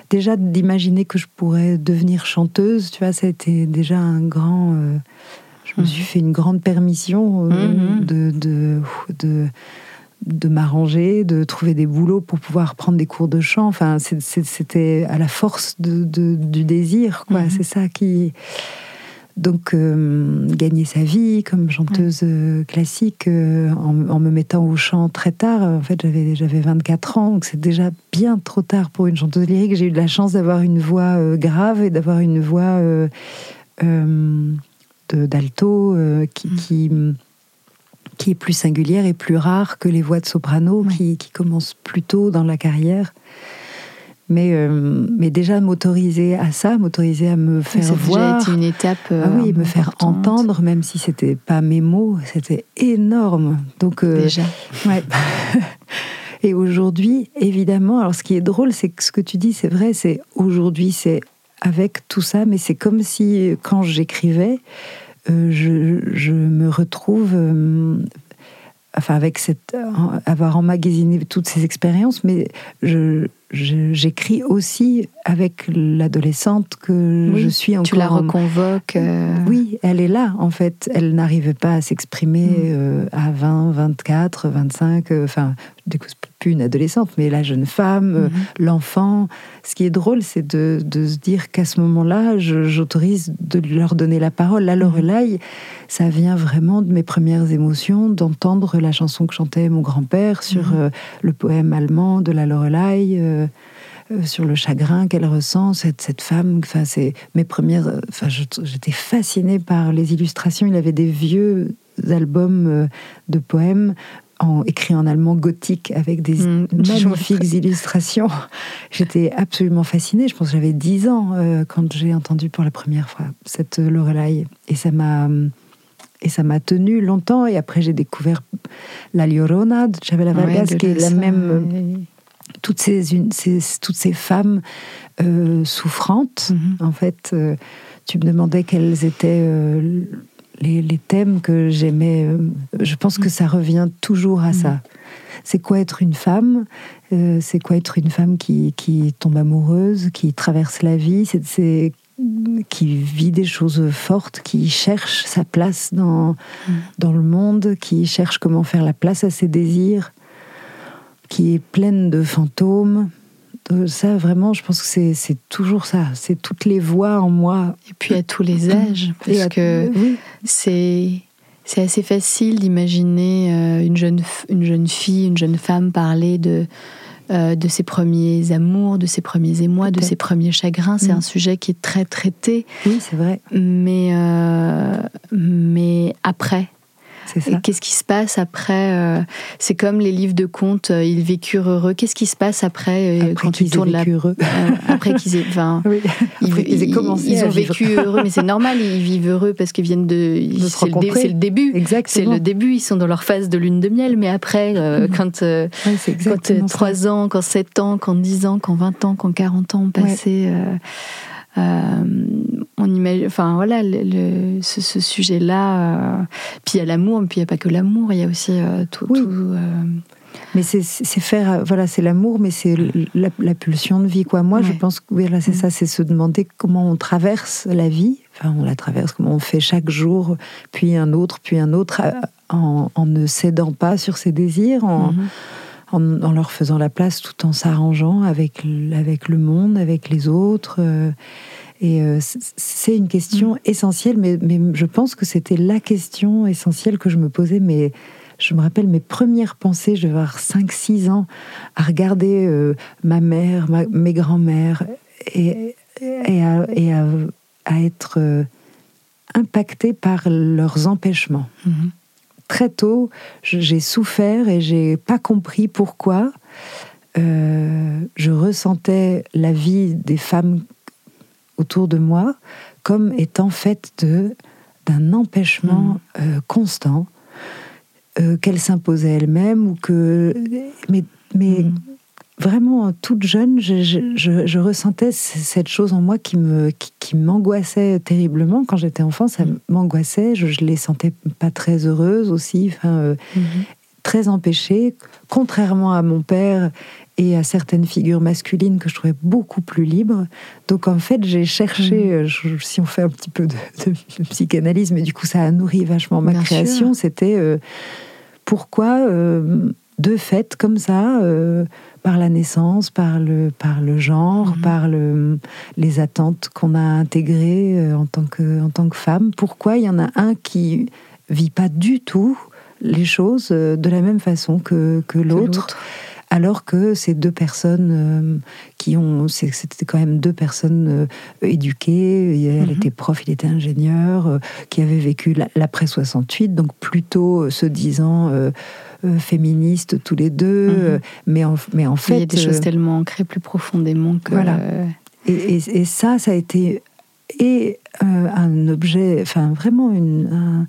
Déjà d'imaginer que je pourrais devenir chanteuse, tu vois, ça a été déjà un grand. euh, je me suis fait une grande permission euh, Mhm. de, de, de, de m'arranger, de trouver des boulots pour pouvoir prendre des cours de chant. Enfin, c'était à la force de, de- du désir, quoi. Mhm. C'est ça qui. Donc, euh, gagner sa vie comme chanteuse euh, classique euh, en, en me mettant au chant très tard. En fait, j'avais j'avais 24 ans, donc c'est déjà bien trop tard pour une chanteuse lyrique. J'ai eu de la chance d'avoir une voix euh, grave et d'avoir une voix d'alto euh, qui, Mm. qui, qui est plus singulière et plus rare que les voix de soprano qui, qui commencent plus tôt dans la carrière. Mais, euh, mais déjà m'autoriser à ça, m'autoriser à me faire ça a déjà voir. été une étape. euh, Ah oui, me faire entendre, même si c'était pas mes mots, c'était énorme. Donc, euh, Déjà. Ouais. Et aujourd'hui, évidemment, alors ce qui est drôle, c'est que ce que tu dis, c'est vrai, c'est aujourd'hui, c'est avec tout ça, mais c'est comme si quand j'écrivais, euh, je, je me retrouve, euh, enfin avec cette, avoir emmagasiné toutes ces expériences, mais je, j'écris aussi avec l'adolescente que Oui, je suis encore. Tu la reconvoques. euh, oui, elle est là, en fait. Elle n'arrivait pas à s'exprimer Mm. euh, à 20, 24, 25, euh, enfin, du coup, c'est plus une adolescente, mais la jeune femme, euh, mhm. l'enfant. Ce qui est drôle, c'est de, de se dire qu'à ce moment-là, j'autorise de leur donner la parole. La Lorelai, ça vient vraiment de mes premières émotions, d'entendre la chanson que chantait mon grand-père sur Mhm. euh, le poème allemand de la Lorelai. euh, euh, sur le chagrin qu'elle ressent, cette, cette femme. Enfin, c'est mes premières. Enfin, j'étais fascinée par les illustrations. Il avait des vieux albums de poèmes en, écrits en allemand gothique avec des Mm, magnifiques illustrations. J'étais absolument fascinée. Je pense que j'avais 10 ans euh, quand j'ai entendu pour la première fois cette Lorelai. Et ça m'a. Et ça m'a tenu longtemps. Et après, j'ai découvert La Llorona de Chabela Ouais, Vargas, qui est la même. euh, toutes ces, une- ces- toutes ces femmes euh, souffrantes, Mhm. en fait, euh, tu me demandais quels étaient les, thèmes que j'aimais. euh, je pense que ça revient toujours à ça. C'est quoi être une femme? Euh, C'est quoi être une femme qui, qui tombe amoureuse, qui traverse la vie? Qui vit des choses fortes, qui cherche sa place dans, dans le monde, qui cherche comment faire la place à ses désirs, qui est pleine de fantômes. Euh, Ça, vraiment, je pense que c'est- c'est toujours ça. C'est toutes les voix en moi. Et puis à tous les âges, parce à- que oui, c'est c'est assez facile d'imaginer euh, une jeune une jeune fille, une jeune femme parler de euh, de ses premiers amours, de ses premiers émois, de ses premiers chagrins. C'est Mm. un sujet qui est très traité, oui, c'est vrai. mais euh, mais après. Qu'est-ce qui se passe après euh, C'est comme les livres de contes, euh, ils vécurent heureux. Qu'est-ce qui se passe après, euh, Après quand tu tournes la vécu heureux. après qu'ils aient, enfin, Oui. ils, aient commencé ils ont vivre. vécu heureux, mais c'est normal, ils vivent heureux parce qu'ils viennent de. C'est, le dé- le début. C'est le début, ils sont dans leur phase de lune de miel, mais après, euh, Mhm. quand, euh, Ouais, quand exactement ça. 3 ans, quand 7 ans, quand 10 ans, quand 20 ans, quand 40 ans ont passé, on imagine, enfin voilà, le, le- ce, ce sujet-là. euh, puis il y a l'amour, mais puis il n'y a pas que l'amour, il y a aussi euh, tout. Oui. tout, euh, Mais c'est faire, euh, voilà, c'est l'amour, mais c'est la, la pulsion de vie, quoi. Moi, je pense que c'est Mm. ça, c'est se demander comment on traverse la vie. Enfin, on la traverse, comment on fait chaque jour, puis un autre, puis un autre, euh, en, en ne cédant pas sur ses désirs, en, mhm. En, en leur faisant la place, tout en s'arrangeant avec, avec le monde, avec les autres. euh, et euh, c'est une question essentielle, mais, mais je pense que c'était la question essentielle que je me posais. Mais je me rappelle mes premières pensées, je devais avoir 5-6 ans, à regarder euh, ma mère, ma- mes grands-mères, et, et, à, et à- à être euh, impactée par leurs empêchements Mhm. Très tôt, j'ai souffert et j'ai pas compris pourquoi. Euh, je ressentais la vie des femmes autour de moi comme étant faite de d'un empêchement euh, constant euh, qu'elle s'imposait elle-même ou que mais mais Mhm. Vraiment toute jeune je, je- je- je ressentais cette chose en moi qui me qui, qui m'angoissait terriblement quand j'étais enfant ça Mhm. m'angoissait je, je les sentais pas très heureuses aussi enfin euh, Mhm. très empêchée contrairement à mon père et à certaines figures masculines que je trouvais beaucoup plus libres. Donc en fait, j'ai cherché, Mhm. euh, si on fait un petit peu de, de- de psychanalyse, mais du coup ça a nourri vachement ma Bien création, c'était euh, pourquoi, euh, de fait, comme ça, euh, par la naissance, par le, par le genre, Mhm. par le, les attentes qu'on a intégrées euh, en, tant que, en tant que femme, pourquoi il y en a un qui vit pas du tout les choses euh, de la même façon que, que l'autre, alors que ces deux personnes euh, qui ont, c'était quand même deux personnes euh, éduquées. Elle Mhm. était prof, il était ingénieur, qui avaient vécu la- l'après 68, donc plutôt se disant euh, féministes tous les deux, Mhm. euh, mais en, mais en Il fait, y a des choses euh, tellement ancrées plus profondément que. Voilà. et, et- et ça, ça a été et un objet, enfin vraiment une- un,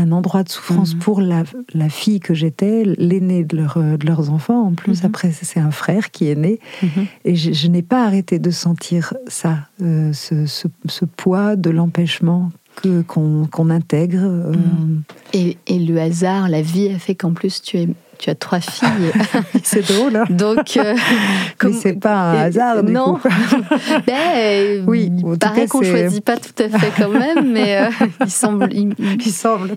un endroit de souffrance Mhm. pour la, la fille que j'étais, l'aînée de, leur- de leurs enfants. En plus, Mhm. après, c'est un frère qui est né. Et je, je n'ai pas arrêté de sentir ça, euh, ce, ce- ce poids de l'empêchement que- qu'on intègre. euh, Mhm. Et, et le hasard, la vie a fait qu'en plus tu, es, tu as trois filles. C'est drôle, hein Donc, euh, comme- c'est pas un hasard, du non. coup. Ben, Oui, il paraît qu'on choisit pas tout à fait quand même, mais euh, il semble, il, il- semble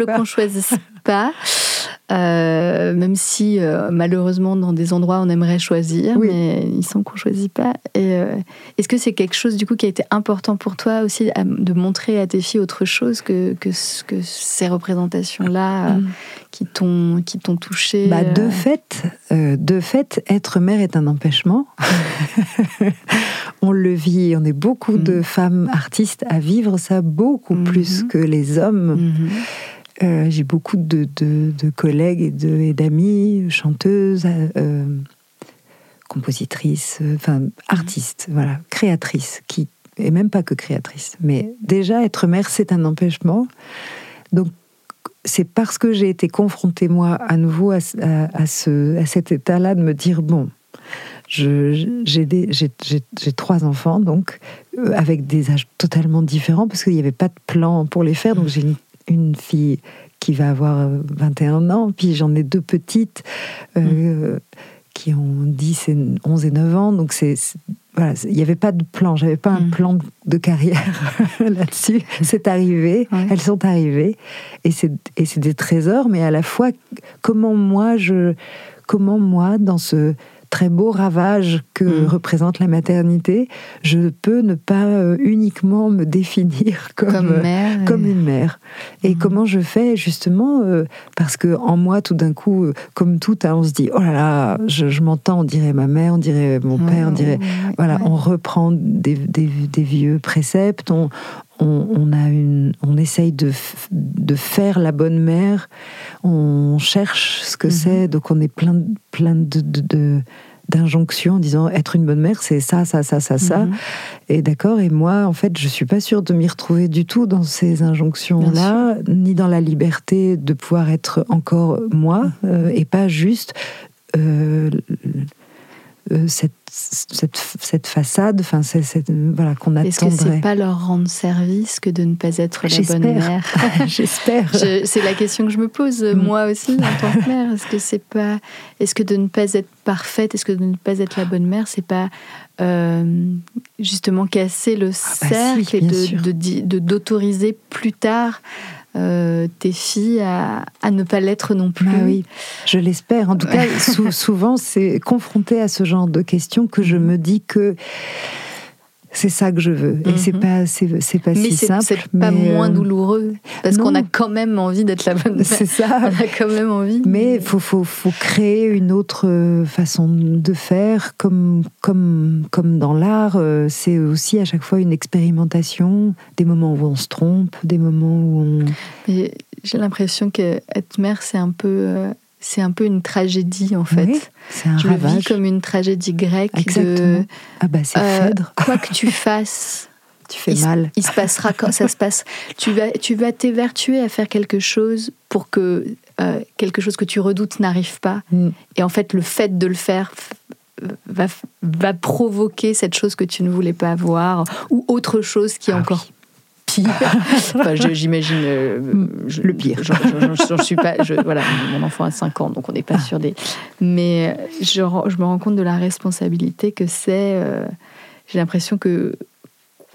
qu'on pas. qu'on choisisse pas, Euh, même si euh, malheureusement dans des endroits on aimerait choisir, Oui. mais il semble qu'on choisit pas. Et euh, est-ce que c'est quelque chose du coup qui a été important pour toi aussi à- de montrer à tes filles autre chose que que, ce- que ces représentations-là euh, Mm. qui t'ont qui t'ont touché Bah, de fait, de fait, être mère est un empêchement. on le vit, on est beaucoup de femmes artistes à vivre ça beaucoup Mhm. plus que les hommes. Euh, J'ai beaucoup de, collègues et d'amis, chanteuses, euh, compositrices, euh, enfin artistes, voilà, créatrices, qui et même pas que créatrices, mais déjà être mère c'est un empêchement. Donc c'est parce que j'ai été confrontée moi à nouveau à, ce- à- à ce, à cet état-là de me dire bon, j'ai trois enfants donc avec des âges totalement différents parce qu'il n'y avait pas de plan pour les faire. Donc j'ai une, une fille qui va avoir euh, 21 ans, puis j'en ai deux petites euh, qui ont 10 et 11 et 9 ans. Donc c'est voilà, il n'y avait pas de plan, j'avais pas un Mm. plan de carrière là-dessus. C'est arrivé, Ouais. elles sont arrivées, et c'est et c'est des trésors, mais à la fois comment moi je comment moi dans ce très beau ravage que Mm. représente la maternité, je peux ne pas euh, uniquement me définir comme, comme euh, mère et- comme une mère. Et Mhm. comment je fais justement euh, Parce que en moi, tout d'un coup, comme tout, hein, on se dit oh là là, je, je m'entends, on dirait ma mère, on dirait mon père, on dirait voilà, ouais. on reprend des, des- des vieux préceptes, on, on, on a une, on essaye de, de faire la bonne mère, on cherche ce que Mhm. c'est, donc on est plein, plein de, de- de- d'injonctions en disant être une bonne mère, c'est ça, ça, ça, ça, ça. Mhm. Et d'accord, et moi, en fait, je suis pas sûre de m'y retrouver du tout dans ces injonctions-là, ni dans la liberté de pouvoir être encore moi, Mhm. euh, et pas juste euh, euh, cette, cette, cette façade, enfin, c'est- voilà, qu'on Est-ce que attendrait. c'est pas leur rendre service que de ne pas être la bonne mère J'espère. Je- C'est la question que je me pose Mm. moi aussi en tant que mère. Est-ce que c'est pas, est-ce que de ne pas être parfaite, est-ce que de ne pas être la bonne mère, c'est pas euh, justement casser le bah cercle si, et de d'autoriser plus tard euh, tes filles à, à ne pas l'être non plus. Bah oui, je l'espère. En tout cas, sou- souvent, c'est confronté à ce genre de questions que je me dis que c'est ça que je veux. Et c'est Mhm. pas, c'est, c'est pas Mais si c'est simple. c'est pas mais, moins euh, douloureux parce qu'on a quand même envie d'être la bonne mère. C'est ça. On a quand même envie. Mais il faut, faut, faut créer une autre euh, façon de faire, comme, comme, comme dans l'art. euh, C'est aussi à chaque fois une expérimentation, des moments où on se trompe, des moments où on... J'ai l'impression que être mère, c'est un peu, c'est un peu une tragédie en fait. Oui, c'est un Je le vis ravage. comme une tragédie grecque Exactement. de Ah bah c'est euh, Phèdre, quoi que tu fasses, tu fais il mal. il se passera quand ça se passe. Tu vas, tu vas t'évertuer à faire quelque chose pour que euh, quelque chose que tu redoutes n'arrive pas. Mm. Et en fait, le fait de le faire va, va provoquer cette chose que tu ne voulais pas avoir ou autre chose qui est Ah encore Enfin, je- J'imagine euh, Le pire. J'en suis pas. je- voilà, mon enfant a 5 ans, donc on n'est pas Ah. sur des. Mais euh, je, je me rends compte de la responsabilité que c'est. euh, J'ai l'impression que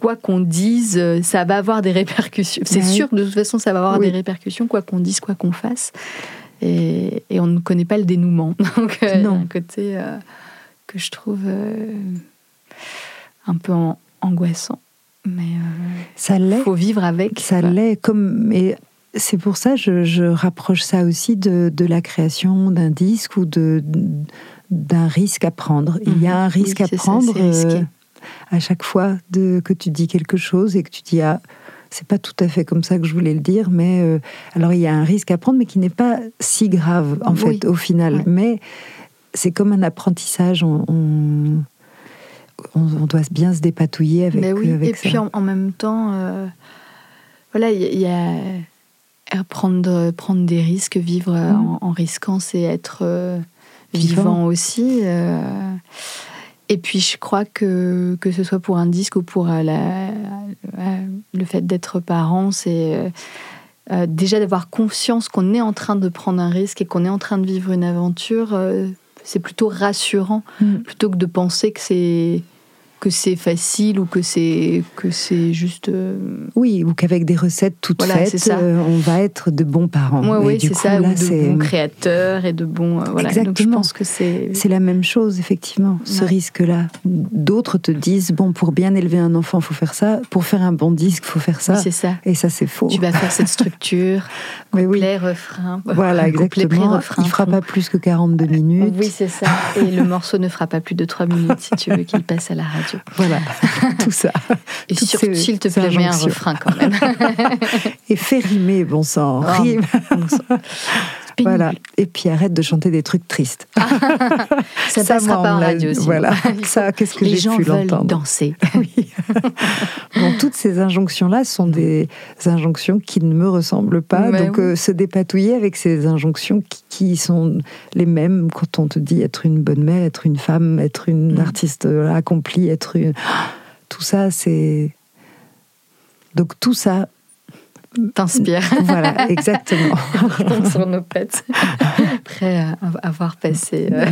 quoi qu'on dise, ça va avoir des répercussions. C'est Ouais. sûr que de toute façon, ça va avoir Oui. des répercussions, quoi qu'on dise, quoi qu'on fasse. Et, et on ne connaît pas le dénouement. Donc, euh, y a un côté euh, que je trouve euh, un peu an- angoissant. Mais Ça il l'est. faut vivre avec. Ça l'est comme mais c'est pour ça je, je rapproche ça aussi de, de la création d'un disque ou de d'un risque à prendre. Il y a un Mhm. Oui, risque à ça, prendre euh, à chaque fois de, que tu dis quelque chose et que tu dis ah c'est pas tout à fait comme ça que je voulais le dire, mais euh, alors il y a un risque à prendre, mais qui n'est pas si grave en Oui. fait au final. Ouais. Mais c'est comme un apprentissage. On, on, on- on doit bien se dépatouiller avec, Ben oui, avec et ça. puis en, en même temps, euh, voilà, il y, a- il y a à prendre, prendre des risques, vivre euh, Mm. en, en risquant, c'est être euh, Vivant. vivant, aussi. euh. et puis je crois que que ce soit pour un disque ou pour euh, la- euh, le fait d'être parent, c'est euh, euh, déjà d'avoir conscience qu'on est en train de prendre un risque et qu'on est en train de vivre une aventure. C'est plutôt rassurant Mm. plutôt que de penser que c'est que c'est facile ou que c'est que c'est juste euh, Oui, ou qu'avec des recettes toutes Voilà, faites, euh, on va être de bons parents. ouais, du c'est ça là, ou de bons créateurs et de bons euh, voilà donc je Exactement. pense que c'est C'est la même chose, effectivement, ce Ouais. risque-là. D'autres te disent, bon, pour bien élever un enfant, il faut faire ça. Pour faire un bon disque, il faut faire ça. oui, c'est ça Et ça, c'est faux. tu vas faire cette structure oui. couplet refrain Voilà, couplet, exactement. pré-refrain, Il fera pas plus que 42 minutes. oui c'est ça et le morceau ne fera pas plus de 3 minutes si tu veux qu'il passe à la radio Voilà, tout ça. et s'il te plaît mets un refrain quand même Et fais rimer, bon sang. Oh, Rime. bon sang. Pénible. Voilà. Et puis arrête de chanter des trucs tristes. ça, passera moi, on pas en radio. Voilà. Ça, qu'est-ce que les j'ai gens pu l'entendre danser Oui. Bon, toutes ces injonctions-là sont des injonctions qui ne me ressemblent pas. Mais donc, oui. euh, se dépatouiller avec ces injonctions qui, qui sont les mêmes quand on te dit être une bonne mère, être une femme, être une Mm. artiste accomplie, être une. Tout ça, c'est. Donc, tout ça, t'inspire voilà, exactement. sur nos pattes, prêt à avoir passé. euh,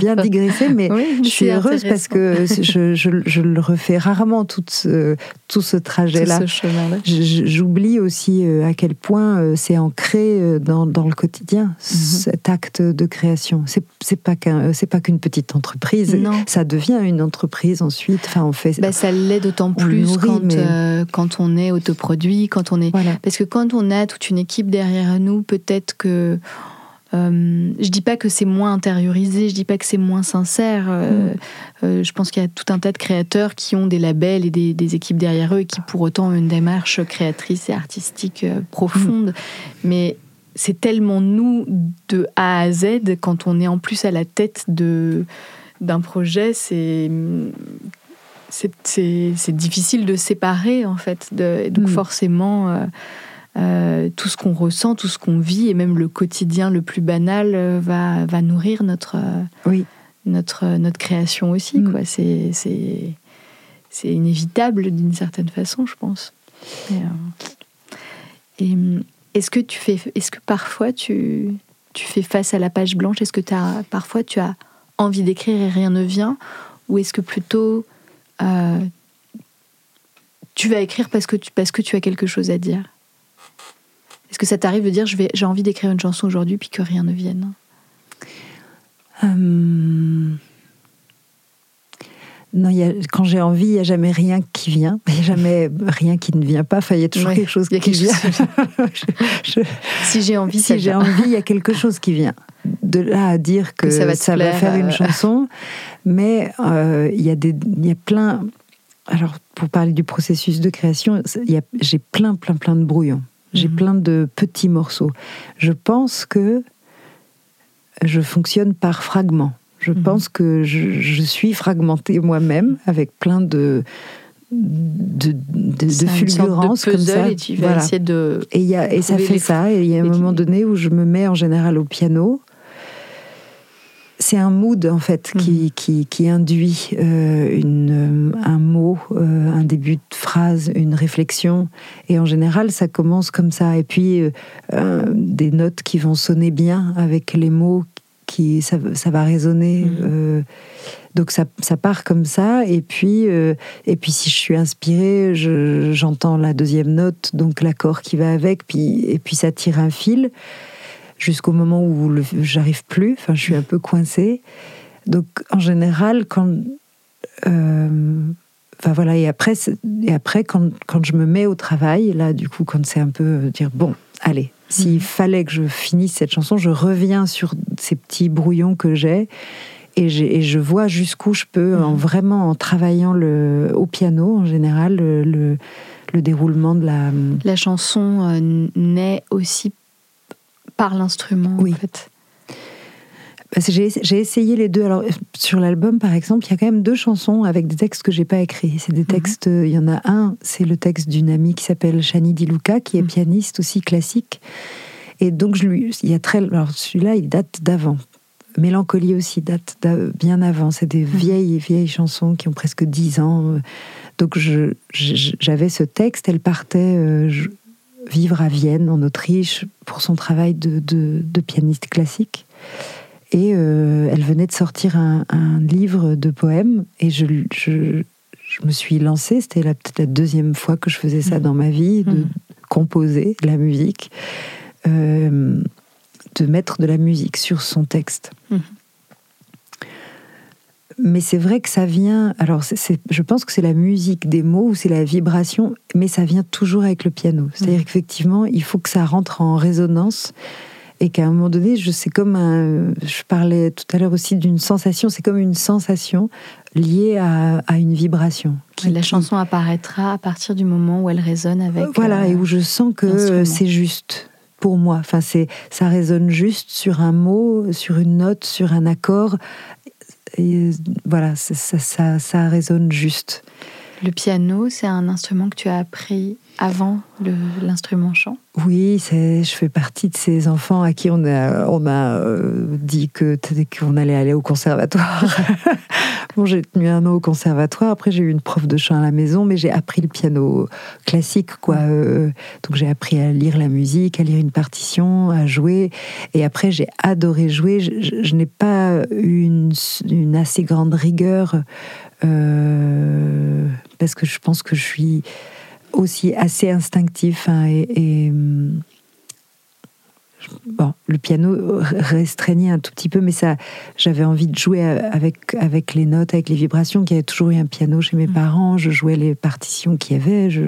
bien digressé, mais Oui, je suis heureuse parce que je, je, je le refais rarement, tout ce, tout ce trajet-là. J'oublie aussi euh, à quel point euh, c'est ancré euh, dans, dans le quotidien, Mhm. cet acte de création. C'est pas qu'un, euh, c'est pas qu'une petite entreprise. Non. Ça devient une entreprise ensuite. Enfin, on fait. Bah, ça l'est d'autant plus nourrit, quand, mais- euh, quand on est autoproduit, quand on est. voilà. Parce que quand on a toute une équipe derrière nous, peut-être que. euh, je dis pas que c'est moins intériorisé, je dis pas que c'est moins sincère. euh, euh, je pense qu'il y a tout un tas de créateurs qui ont des labels et des, des équipes derrière eux et qui pour autant ont une démarche créatrice et artistique profonde. Mais c'est tellement nous de A à Z quand on est en plus à la tête de d'un projet, c'est c'est- difficile de séparer en fait. De, et donc Mm. forcément, euh, euh, tout ce qu'on ressent, tout ce qu'on vit, et même le quotidien le plus banal euh, va, va nourrir notre, Oui. notre, notre création aussi. Mm. quoi. C'est inévitable d'une certaine façon, je pense. Et, et, hum, est-ce que tu fais, est-ce que parfois tu, tu fais face à la page blanche? Est-ce que as, parfois tu as envie d'écrire et rien ne vient? Ou est-ce que plutôt euh, tu vas écrire parce que tu, parce que tu as quelque chose à dire Est-ce que ça t'arrive de dire j'ai envie d'écrire une chanson aujourd'hui puis que rien ne vienne? Hum, Non, il y a- quand j'ai envie, il n'y a jamais rien qui vient. Il n'y a jamais rien qui ne vient pas. Enfin, il y a toujours Ouais, quelque chose il y a qui quelque vient. Je- je- Si j'ai envie, si j'ai envie, il y a quelque chose qui vient. De là à dire que, Que ça va ça, faire une euh. chanson, mais euh, il y a des, y a plein. Alors, pour parler du processus de création, j'ai plein, plein, plein de brouillons. J'ai Mhm. plein de petits morceaux. Je pense que je fonctionne par fragments. Je Mhm. pense que je, je suis fragmentée moi-même avec plein de de, de, de fulgurances comme ça. et tu vas Voilà. essayer de Et, y a, et ça fait ça. Et il y a un moment donné où je me mets en général au piano. C'est un mood en fait qui, Mhm. qui, qui induit euh, une, euh, un mot, euh, un début de phrase, une réflexion. Et en général, ça commence comme ça. Et puis euh, des notes qui vont sonner bien avec les mots, qui ça, ça va résonner. Mhm. donc ça, ça part comme ça, et puis, et puis si je suis inspirée, je- j'entends la deuxième note, donc l'accord qui va avec, puis, et puis ça tire un fil jusqu'au moment où le- j'arrive plus, enfin je suis un peu coincée. Donc en général, quand... euh, Enfin voilà, et après, et après quand, quand je me mets au travail, là du coup, quand c'est un peu euh, dire, bon, allez, s'il Mhm. fallait que je finisse cette chanson, je reviens sur ces petits brouillons que j'ai et, j'ai- et je vois jusqu'où je peux, en Mhm. vraiment en travaillant le, au piano en général, le, le- le déroulement de la. La chanson euh, naît aussi par l'instrument, Oui. en fait. Que J'ai essayé les deux. Alors, sur l'album, par exemple, il y a quand même deux chansons avec des textes que j'ai pas écrits. C'est des textes. euh, Il y en a un, c'est le texte d'une amie qui s'appelle Shani Di Luca, qui est Mhm. pianiste aussi classique. Et donc, je lui, il y a très. Alors, celui-là, il date d'avant. Mélancolie aussi date d'a- bien avant. C'est des vieilles, vieilles chansons qui ont presque 10 ans. Donc, je- je- j'avais ce texte. Elle partait euh, je- vivre à Vienne, en Autriche, pour son travail de, de- de pianiste classique. Et euh, elle venait de sortir un, un livre de poèmes. Et je, je, je me suis lancée. C'était la- peut-être la deuxième fois que je faisais ça Mhm. dans ma vie, de Mhm. composer de la musique, euh, de mettre de la musique sur son texte. Mhm. Mais c'est vrai que ça vient. Alors, je pense que c'est la musique des mots ou c'est la vibration, mais ça vient toujours avec le piano. C'est-à-dire Mhm. qu'effectivement, il faut que ça rentre en résonance et qu'à un moment donné, je c'est comme un. Je parlais tout à l'heure aussi d'une sensation. C'est comme une sensation liée à, à une vibration. qui- la qui- chanson apparaîtra à partir du moment où elle résonne avec. voilà, euh, et où je sens que euh, c'est juste pour moi. Enfin, c'est ça résonne juste sur un mot, sur une note, sur un accord. Euh, voilà, ça, ça, ça résonne juste. Le piano, c'est un instrument que tu as appris avant l'instrument chant? Oui, je fais partie de ces enfants à qui on a, euh, dit que qu'on allait aller au conservatoire. bon, j'ai tenu un an au conservatoire. Après, j'ai eu une prof de chant à la maison, mais j'ai appris le piano classique, quoi. Euh, donc, j'ai appris à lire la musique, à lire une partition, à jouer. Et après, j'ai adoré jouer. Je, n'ai pas eu une assez grande rigueur euh, parce que je pense que je suis aussi assez instinctif hein, et, et, hum, bon, le piano restreignait un tout petit peu, mais ça, j'avais envie de jouer avec avec les notes, avec les vibrations. Qu'il y avait toujours eu un piano chez mes Mhm. parents. Je jouais les partitions qu'il y avait. Je,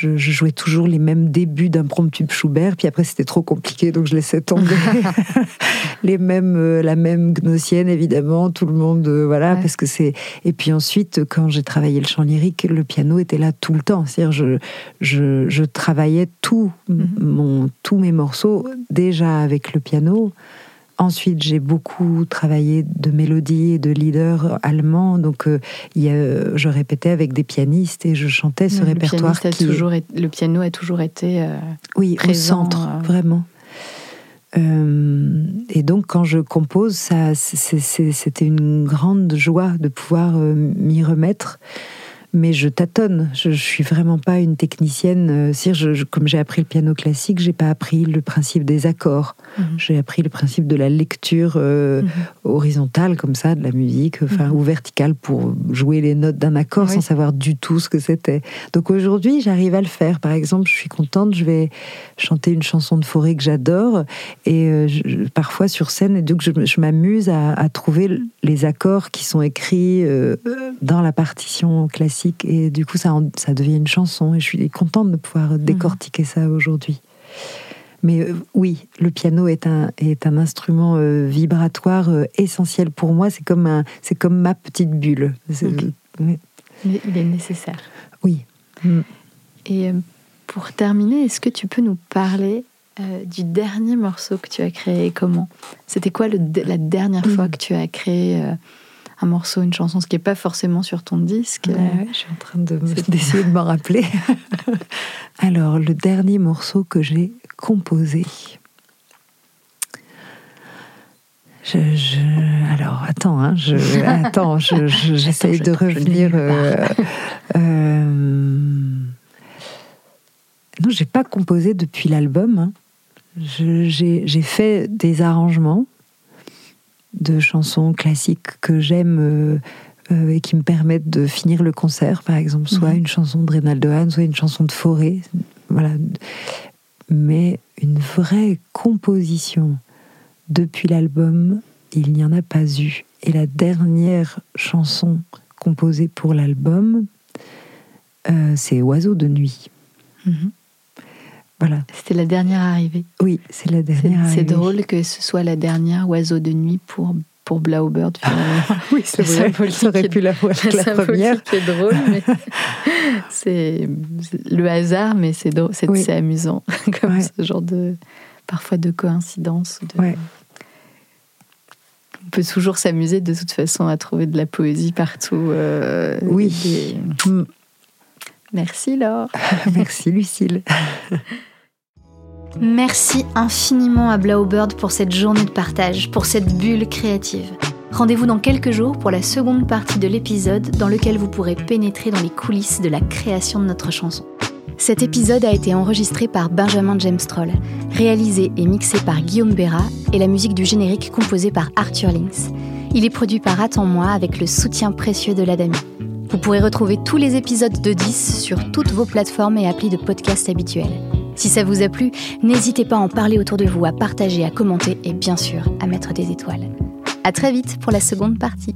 je, je jouais toujours les mêmes débuts d'un promptube Schubert, puis après c'était trop compliqué, donc je laissais tomber. les mêmes, euh, la même gnossienne évidemment, tout le monde, euh, voilà, Ouais. parce que c'est. Et puis ensuite, quand j'ai travaillé le chant lyrique, le piano était là tout le temps. C'est-à-dire, je, je, je travaillais tout, Mhm. mon, tous mes morceaux déjà avec le piano. Ensuite, j'ai beaucoup travaillé de mélodies et de leaders allemands. Donc, euh, il y a- je répétais avec des pianistes et je chantais ce le répertoire a qui, toujours été- le piano a toujours été. euh, oui, présent, au centre, euh. vraiment. Euh, et donc, quand je compose, ça, c'était une grande joie de pouvoir m'y remettre. Mais je tâtonne. Je, je suis vraiment pas une technicienne. Euh, si je- je- comme j'ai appris le piano classique, j'ai pas appris le principe des accords. Mhm. J'ai appris le principe de la lecture euh, Mhm. horizontale comme ça de la musique, enfin Mhm. ou verticale pour jouer les notes d'un accord Oui. sans savoir du tout ce que c'était. Donc aujourd'hui, j'arrive à le faire. Par exemple, je suis contente, je vais chanter une chanson de forêt que j'adore et euh, je- parfois sur scène, et donc je, je m'amuse à, à trouver les accords qui sont écrits euh, dans la partition classique et du coup ça, en- ça devient une chanson et je suis contente de pouvoir décortiquer ça aujourd'hui. Mais euh, oui, le piano est un, est un instrument euh, vibratoire euh, essentiel pour moi. C'est comme, un, c'est comme ma petite bulle. C'est- oui. Il est nécessaire. Oui. Mm. Et pour terminer, est-ce que tu peux nous parler du dernier morceau que tu as créé et comment? C'était quoi le, la dernière fois Mhm. que tu as créé un morceau, une chanson, ce qui n'est pas forcément sur ton disque euh, je suis en train de d'essayer de m'en rappeler. Alors, le dernier morceau que j'ai composé. Je, je- alors, attends, hein, je, attends, je- je- j'essaye je de revenir. euh, euh, non, j'ai pas composé depuis l'album. hein. J'ai fait des arrangements de chansons classiques que j'aime euh, euh, et qui me permettent de finir le concert, par exemple, soit Mhm. une chanson de Reynaldo Hahn, soit une chanson de Forêt. Voilà. Mais une vraie composition depuis l'album, il n'y en a pas eu. Et la dernière chanson composée pour l'album, euh, c'est Oiseau de nuit. Mhm. Voilà. C'était la dernière arrivée. Oui, c'est la C'est dernière. c'est drôle que ce soit la dernière oiseau de nuit pour, pour Blaubird, finalement. Oui, c'est vrai. Ça aurait pu la voir La la première. symbolique est drôle, mais c'est c'est le hasard, mais c'est c'est Oui. c'est amusant, comme Ouais. ce genre de parfois de coïncidence. de- Ouais. On peut toujours s'amuser de toute façon à trouver de la poésie partout. euh, Oui. des- Mm. Merci Laure. Merci, Lucille. Merci infiniment à Blaubird pour cette journée de partage, pour cette bulle créative. Rendez-vous dans quelques jours pour la seconde partie de l'épisode dans lequel vous pourrez pénétrer dans les coulisses de la création de notre chanson. Cet épisode a été enregistré par Benjamin James Troll, réalisé et mixé par Guillaume Béra et la musique du générique composée par Arthur Links. Il est produit par Attends-moi avec le soutien précieux de l'Adami. Vous pourrez retrouver tous les épisodes de 10 sur toutes vos plateformes et applis de podcast habituels. Si ça vous a plu, n'hésitez pas à en parler autour de vous, à partager, à commenter et bien sûr à mettre des étoiles. À très vite pour la seconde partie.